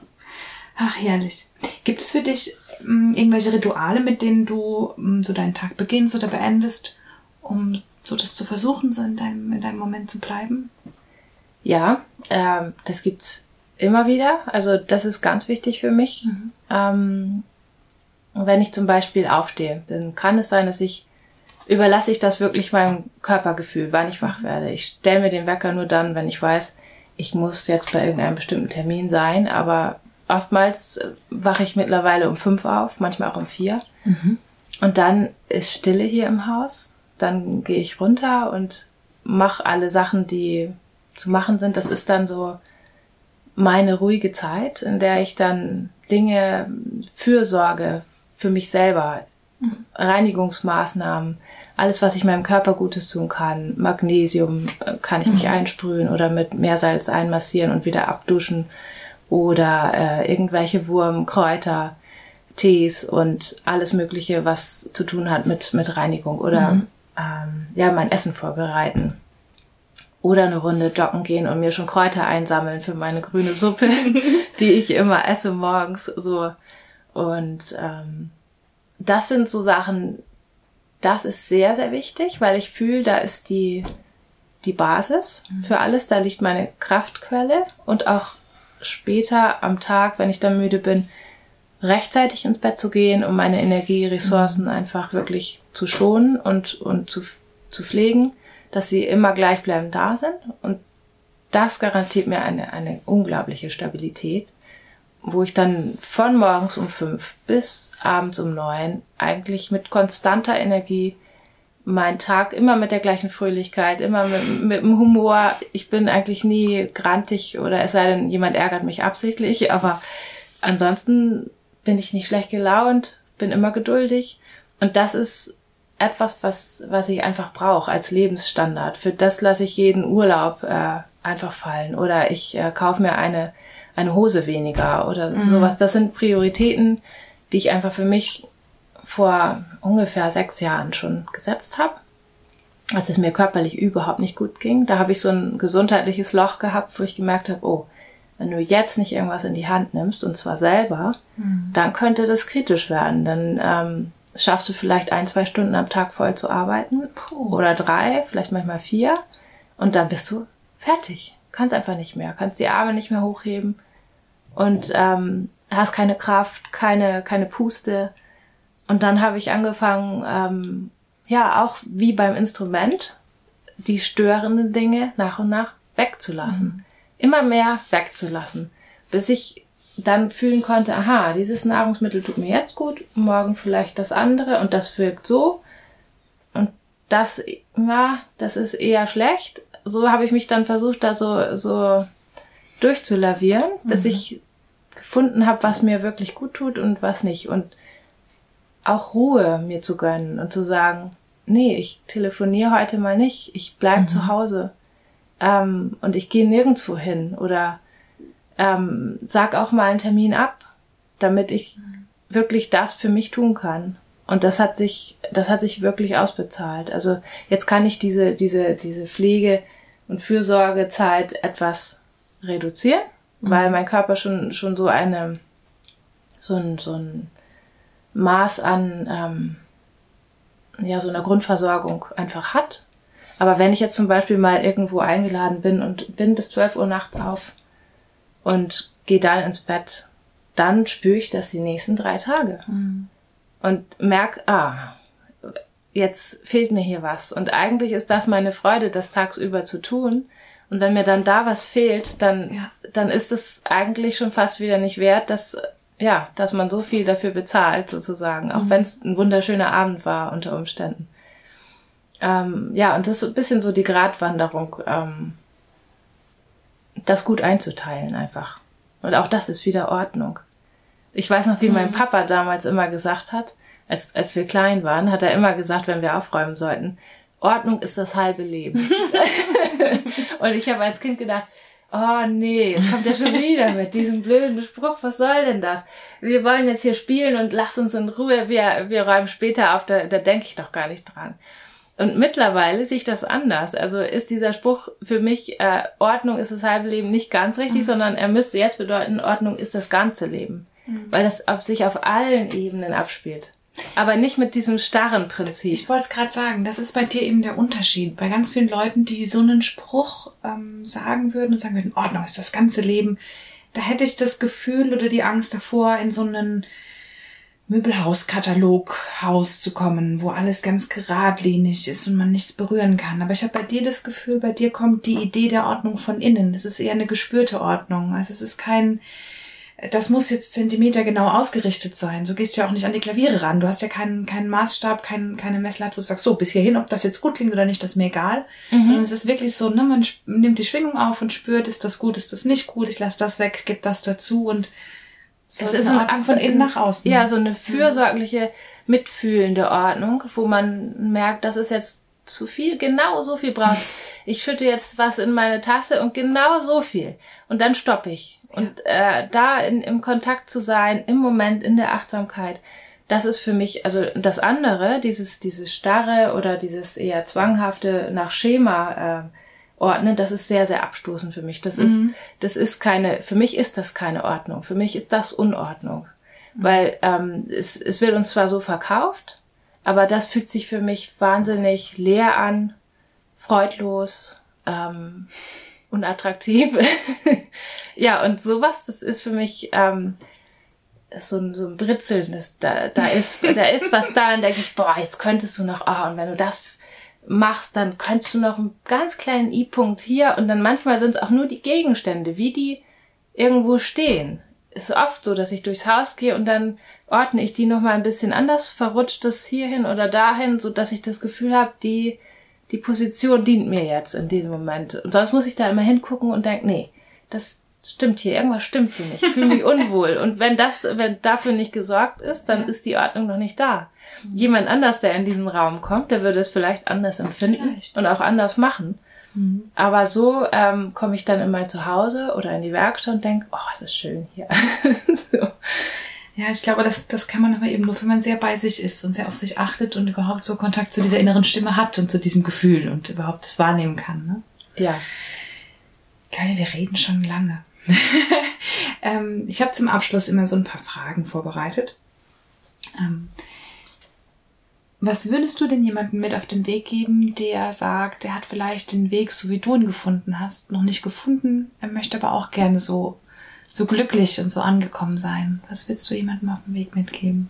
Ach, herrlich. Gibt es für dich mh, hm, irgendwelche Rituale, mit denen du mh, hm, so deinen Tag beginnst oder beendest? um so das zu versuchen, so in deinem, in deinem Moment zu bleiben? Ja, ähm, das gibt's immer wieder. Also das ist ganz wichtig für mich. Mhm. Ähm, wenn ich zum Beispiel aufstehe, dann kann es sein, dass ich überlasse ich das wirklich meinem Körpergefühl, wann ich wach werde. Ich stelle mir den Wecker nur dann, wenn ich weiß, ich muss jetzt bei irgendeinem bestimmten Termin sein, aber oftmals äh, wache ich mittlerweile um fünf auf, manchmal auch um vier. Mhm. Und dann ist Stille hier im Haus dann gehe ich runter und mache alle Sachen, die zu machen sind. Das ist dann so meine ruhige Zeit, in der ich dann Dinge, Fürsorge für mich selber, mhm. Reinigungsmaßnahmen, alles, was ich meinem Körper Gutes tun kann, Magnesium äh, kann ich mich mhm. einsprühen oder mit Meersalz einmassieren und wieder abduschen oder äh, irgendwelche Wurmkräuter, Tees und alles Mögliche, was zu tun hat mit, mit Reinigung oder mhm ähm, ja, mein Essen vorbereiten. Oder eine Runde joggen gehen und mir schon Kräuter einsammeln für meine grüne Suppe, die ich immer esse morgens so. Und ähm, das sind so Sachen, das ist sehr, sehr wichtig, weil ich fühle, da ist die, die Basis mhm. für alles, da liegt meine Kraftquelle und auch später am Tag, wenn ich dann müde bin, rechtzeitig ins Bett zu gehen, um meine Energieressourcen mhm. einfach wirklich zu schonen und, und zu, zu pflegen, dass sie immer gleichbleibend da sind. Und das garantiert mir eine, eine unglaubliche Stabilität, wo ich dann von morgens um fünf bis abends um neun eigentlich mit konstanter Energie meinen Tag immer mit der gleichen Fröhlichkeit, immer mit, mit dem Humor. Ich bin eigentlich nie grantig oder es sei denn, jemand ärgert mich absichtlich, aber ansonsten bin ich nicht schlecht gelaunt, bin immer geduldig. Und das ist etwas, was, was ich einfach brauche als Lebensstandard. Für das lasse ich jeden Urlaub äh, einfach fallen. Oder ich äh, kaufe mir eine, eine Hose weniger oder mhm. sowas. Das sind Prioritäten, die ich einfach für mich vor ungefähr sechs Jahren schon gesetzt habe. Als es mir körperlich überhaupt nicht gut ging. Da habe ich so ein gesundheitliches Loch gehabt, wo ich gemerkt habe, oh, wenn du jetzt nicht irgendwas in die Hand nimmst, und zwar selber, mhm. dann könnte das kritisch werden. Dann ähm, schaffst du vielleicht ein, zwei Stunden am Tag voll zu arbeiten Puh. oder drei, vielleicht manchmal vier und dann bist du fertig. Kannst einfach nicht mehr, kannst die Arme nicht mehr hochheben und ähm, hast keine Kraft, keine, keine Puste. Und dann habe ich angefangen, ähm, ja, auch wie beim Instrument, die störenden Dinge nach und nach wegzulassen. Mhm immer mehr wegzulassen, bis ich dann fühlen konnte, aha, dieses Nahrungsmittel tut mir jetzt gut, morgen vielleicht das andere und das wirkt so und das, na, das ist eher schlecht. So habe ich mich dann versucht, da so, so durchzulavieren, mhm. bis ich gefunden habe, was mir wirklich gut tut und was nicht und auch Ruhe mir zu gönnen und zu sagen, nee, ich telefoniere heute mal nicht, ich bleib mhm. zu Hause ähm, und ich gehe nirgendwo hin oder ähm, sag auch mal einen Termin ab, damit ich wirklich das für mich tun kann. Und das hat sich, das hat sich wirklich ausbezahlt. Also jetzt kann ich diese, diese, diese Pflege- und Fürsorgezeit etwas reduzieren, mhm. weil mein Körper schon, schon so eine, so ein, so ein Maß an, ähm, ja, so einer Grundversorgung einfach hat. Aber wenn ich jetzt zum Beispiel mal irgendwo eingeladen bin und bin bis 12 Uhr nachts auf und gehe dann ins Bett, dann spüre ich das die nächsten drei Tage. Mhm. Und merke, ah, jetzt fehlt mir hier was. Und eigentlich ist das meine Freude, das tagsüber zu tun. Und wenn mir dann da was fehlt, dann, ja. dann ist es eigentlich schon fast wieder nicht wert, dass, ja, dass man so viel dafür bezahlt, sozusagen. Auch mhm. wenn es ein wunderschöner Abend war unter Umständen. Ähm, ja, und das ist ein bisschen so die Gratwanderung, ähm, das gut einzuteilen einfach. Und auch das ist wieder Ordnung. Ich weiß noch, wie mein mhm. Papa damals immer gesagt hat, als, als wir klein waren, hat er immer gesagt, wenn wir aufräumen sollten, Ordnung ist das halbe Leben. und ich habe als Kind gedacht, oh nee, jetzt kommt er schon wieder mit diesem blöden Spruch, was soll denn das? Wir wollen jetzt hier spielen und lass uns in Ruhe, wir, wir räumen später auf, da, da denke ich doch gar nicht dran. Und mittlerweile sehe ich das anders. Also ist dieser Spruch für mich, äh, Ordnung ist das halbe Leben nicht ganz richtig, mhm. sondern er müsste jetzt bedeuten, Ordnung ist das ganze Leben. Mhm. Weil das auf sich auf allen Ebenen abspielt. Aber nicht mit diesem starren Prinzip. Ich wollte es gerade sagen, das ist bei dir eben der Unterschied. Bei ganz vielen Leuten, die so einen Spruch ähm, sagen würden und sagen würden, Ordnung ist das ganze Leben, da hätte ich das Gefühl oder die Angst davor, in so einen Möbelhauskataloghaus zu kommen, wo alles ganz geradlinig ist und man nichts berühren kann. Aber ich habe bei dir das Gefühl, bei dir kommt die Idee der Ordnung von innen. Das ist eher eine gespürte Ordnung. Also es ist kein das muss jetzt Zentimeter genau ausgerichtet sein. So gehst du ja auch nicht an die Klaviere ran. Du hast ja keinen, keinen Maßstab, kein, keine Messlatte, wo du sagst, so bis hierhin, ob das jetzt gut klingt oder nicht, das ist mir egal. Mhm. Sondern es ist wirklich so, ne, man nimmt die Schwingung auf und spürt, ist das gut, ist das nicht gut, ich lasse das weg, gebe das dazu und so es ist eine Ordnung von innen nach außen. Ja, so eine fürsorgliche, mitfühlende Ordnung, wo man merkt, das ist jetzt zu viel, genau so viel braucht's. Ich schütte jetzt was in meine Tasse und genau so viel. Und dann stoppe ich. Und äh, da in, im Kontakt zu sein, im Moment, in der Achtsamkeit, das ist für mich, also das andere, dieses, dieses starre oder dieses eher zwanghafte nach Schema äh, ordnen, das ist sehr, sehr abstoßend für mich. Das mhm. ist, das ist keine, für mich ist das keine Ordnung. Für mich ist das Unordnung. Mhm. Weil ähm, es, es wird uns zwar so verkauft, aber das fühlt sich für mich wahnsinnig leer an, freudlos, ähm, unattraktiv. ja, und sowas, das ist für mich ähm, so, ein, so ein Britzeln. Das, da, da, ist, da ist was da, dann denke ich, boah, jetzt könntest du noch, ah, oh, und wenn du das machst, dann könntest du noch einen ganz kleinen I-Punkt hier und dann manchmal sind es auch nur die Gegenstände, wie die irgendwo stehen. Ist oft so, dass ich durchs Haus gehe und dann ordne ich die nochmal ein bisschen anders, verrutscht das hierhin oder dahin, so dass ich das Gefühl habe, die die Position dient mir jetzt in diesem Moment. Und sonst muss ich da immer hingucken und denke, nee, das stimmt hier, irgendwas stimmt hier nicht. Ich fühle mich unwohl. Und wenn das, wenn dafür nicht gesorgt ist, dann ja. ist die Ordnung noch nicht da. Mhm. Jemand anders, der in diesen Raum kommt, der würde es vielleicht anders empfinden vielleicht. und auch anders machen. Mhm. Aber so ähm, komme ich dann in mein Zuhause oder in die Werkstatt und denke, oh, es ist schön hier. so. Ja, ich glaube, das, das kann man aber eben nur, wenn man sehr bei sich ist und sehr auf sich achtet und überhaupt so Kontakt zu dieser inneren Stimme hat und zu diesem Gefühl und überhaupt das wahrnehmen kann. Ne? Ja. Keine, wir reden schon lange. ähm, ich habe zum Abschluss immer so ein paar Fragen vorbereitet. Ähm, was würdest du denn jemandem mit auf den Weg geben, der sagt, der hat vielleicht den Weg, so wie du ihn gefunden hast, noch nicht gefunden, er möchte aber auch gerne so so glücklich und so angekommen sein? Was willst du jemandem auf dem Weg mitgeben?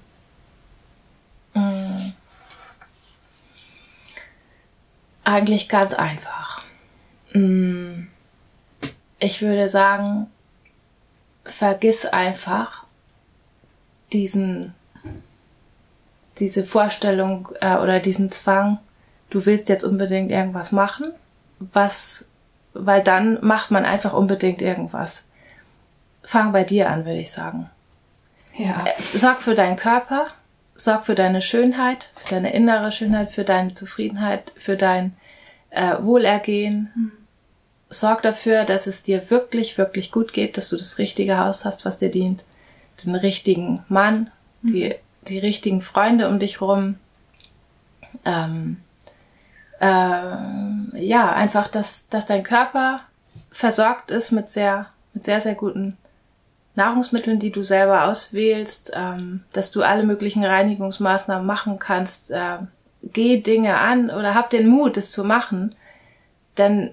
Hm. Eigentlich ganz einfach. Hm. Ich würde sagen, vergiss einfach diesen, diese Vorstellung äh, oder diesen Zwang, du willst jetzt unbedingt irgendwas machen, was, weil dann macht man einfach unbedingt irgendwas fang bei dir an, würde ich sagen. Ja. Äh, sorg für deinen Körper, sorg für deine Schönheit, für deine innere Schönheit, für deine Zufriedenheit, für dein äh, Wohlergehen. Hm. Sorg dafür, dass es dir wirklich, wirklich gut geht, dass du das richtige Haus hast, was dir dient, den richtigen Mann, hm. die, die richtigen Freunde um dich rum. Ähm, äh, ja, einfach, dass, dass dein Körper versorgt ist mit sehr, mit sehr, sehr guten Nahrungsmitteln, die du selber auswählst, ähm, dass du alle möglichen Reinigungsmaßnahmen machen kannst, äh, geh Dinge an oder hab den Mut, es zu machen. Denn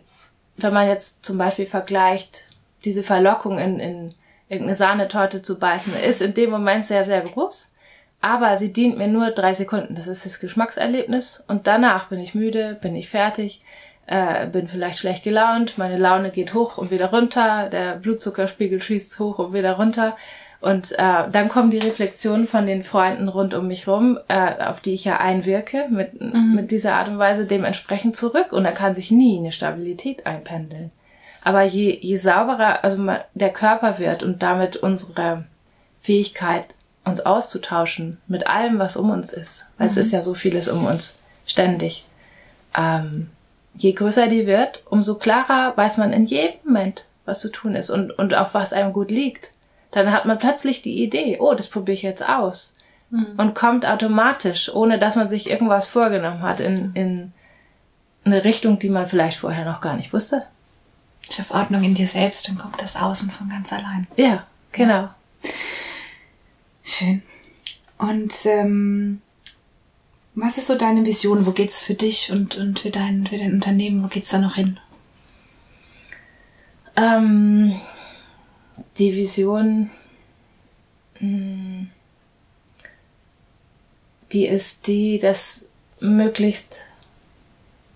wenn man jetzt zum Beispiel vergleicht, diese Verlockung in, in irgendeine Sahnetorte zu beißen, ist in dem Moment sehr, sehr groß. Aber sie dient mir nur drei Sekunden. Das ist das Geschmackserlebnis. Und danach bin ich müde, bin ich fertig, äh, bin vielleicht schlecht gelaunt, meine Laune geht hoch und wieder runter, der Blutzuckerspiegel schießt hoch und wieder runter. Und äh, dann kommen die Reflexionen von den Freunden rund um mich rum, äh, auf die ich ja einwirke, mit, mhm. mit dieser Art und Weise dementsprechend zurück. Und da kann sich nie eine Stabilität einpendeln. Aber je, je sauberer also der Körper wird und damit unsere Fähigkeit, uns auszutauschen mit allem, was um uns ist, weil mhm. es ist ja so vieles um uns ständig, ähm, je größer die wird, umso klarer weiß man in jedem Moment, was zu tun ist und, und auch was einem gut liegt dann hat man plötzlich die Idee, oh, das probiere ich jetzt aus. Mhm. Und kommt automatisch, ohne dass man sich irgendwas vorgenommen hat, in, in eine Richtung, die man vielleicht vorher noch gar nicht wusste. Schaff Ordnung in dir selbst, dann kommt das Außen von ganz allein. Ja, genau. Ja. Schön. Und ähm, was ist so deine Vision? Wo geht's für dich und, und für, dein, für dein Unternehmen? Wo geht's da noch hin? Ähm, die Vision, hm, die ist die, dass möglichst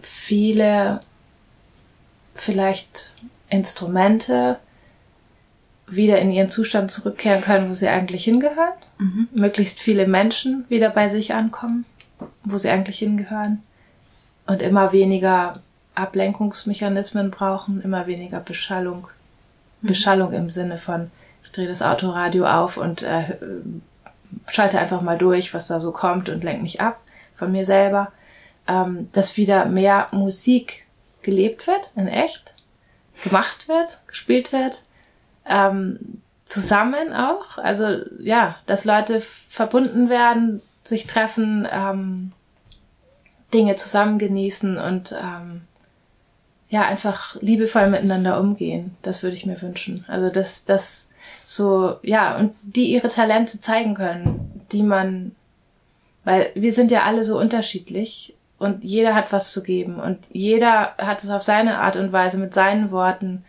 viele vielleicht Instrumente wieder in ihren Zustand zurückkehren können, wo sie eigentlich hingehören. Mhm. Möglichst viele Menschen wieder bei sich ankommen, wo sie eigentlich hingehören. Und immer weniger Ablenkungsmechanismen brauchen, immer weniger Beschallung. Mhm. Beschallung im Sinne von, ich drehe das Autoradio auf und äh, schalte einfach mal durch, was da so kommt und lenke mich ab von mir selber, ähm, dass wieder mehr Musik gelebt wird, in echt, gemacht wird, gespielt wird, ähm, zusammen auch. Also ja, dass Leute verbunden werden, sich treffen, ähm, Dinge zusammen genießen und ähm, ja, einfach liebevoll miteinander umgehen. Das würde ich mir wünschen. Also, dass, dass so, ja, und die ihre Talente zeigen können, die man, weil wir sind ja alle so unterschiedlich und jeder hat was zu geben und jeder hat es auf seine Art und Weise mit seinen Worten,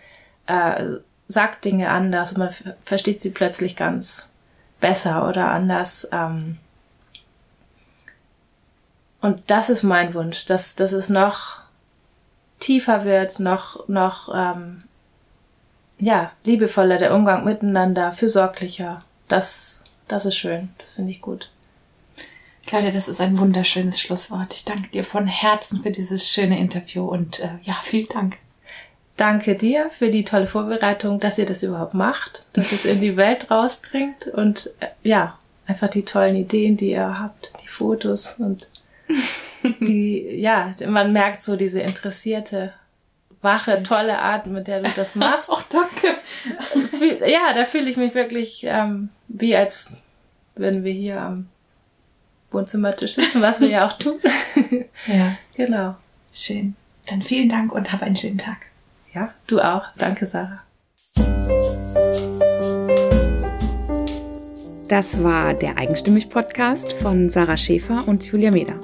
äh, sagt Dinge anders und man versteht sie plötzlich ganz besser oder anders. Ähm, und das ist mein Wunsch, dass, dass es noch tiefer wird, noch, noch, ähm, ja, liebevoller der Umgang miteinander, fürsorglicher. Das, das ist schön. Das finde ich gut. Claudia, das ist ein wunderschönes Schlusswort. Ich danke dir von Herzen für dieses schöne Interview und äh, ja, vielen Dank. Danke dir für die tolle Vorbereitung, dass ihr das überhaupt macht, dass es in die Welt rausbringt und äh, ja, einfach die tollen Ideen, die ihr habt, die Fotos und die, ja, man merkt so diese interessierte, wache, tolle Art, mit der du das machst. Ach, danke. Ja, da fühle ich mich wirklich ähm, wie als würden wir hier am Wohnzimmertisch sitzen, was wir ja auch tun. ja. Genau. Schön. Dann vielen Dank und hab einen schönen Tag. Ja, du auch. Danke, Sarah. Das war der Eigenstimmig-Podcast von Sarah Schäfer und Julia Meder.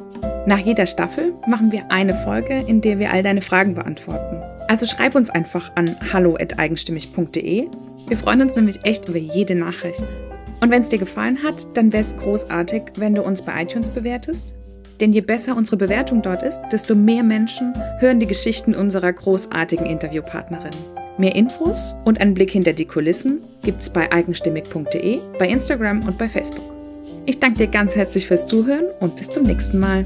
Nach jeder Staffel machen wir eine Folge, in der wir all deine Fragen beantworten. Also schreib uns einfach an hallo@eigenstimmig.de. Wir freuen uns nämlich echt über jede Nachricht. Und wenn es dir gefallen hat, dann wäre es großartig, wenn du uns bei iTunes bewertest. Denn je besser unsere Bewertung dort ist, desto mehr Menschen hören die Geschichten unserer großartigen Interviewpartnerin. Mehr Infos und einen Blick hinter die Kulissen gibt's bei eigenstimmig.de, bei Instagram und bei Facebook. Ich danke dir ganz herzlich fürs Zuhören und bis zum nächsten Mal.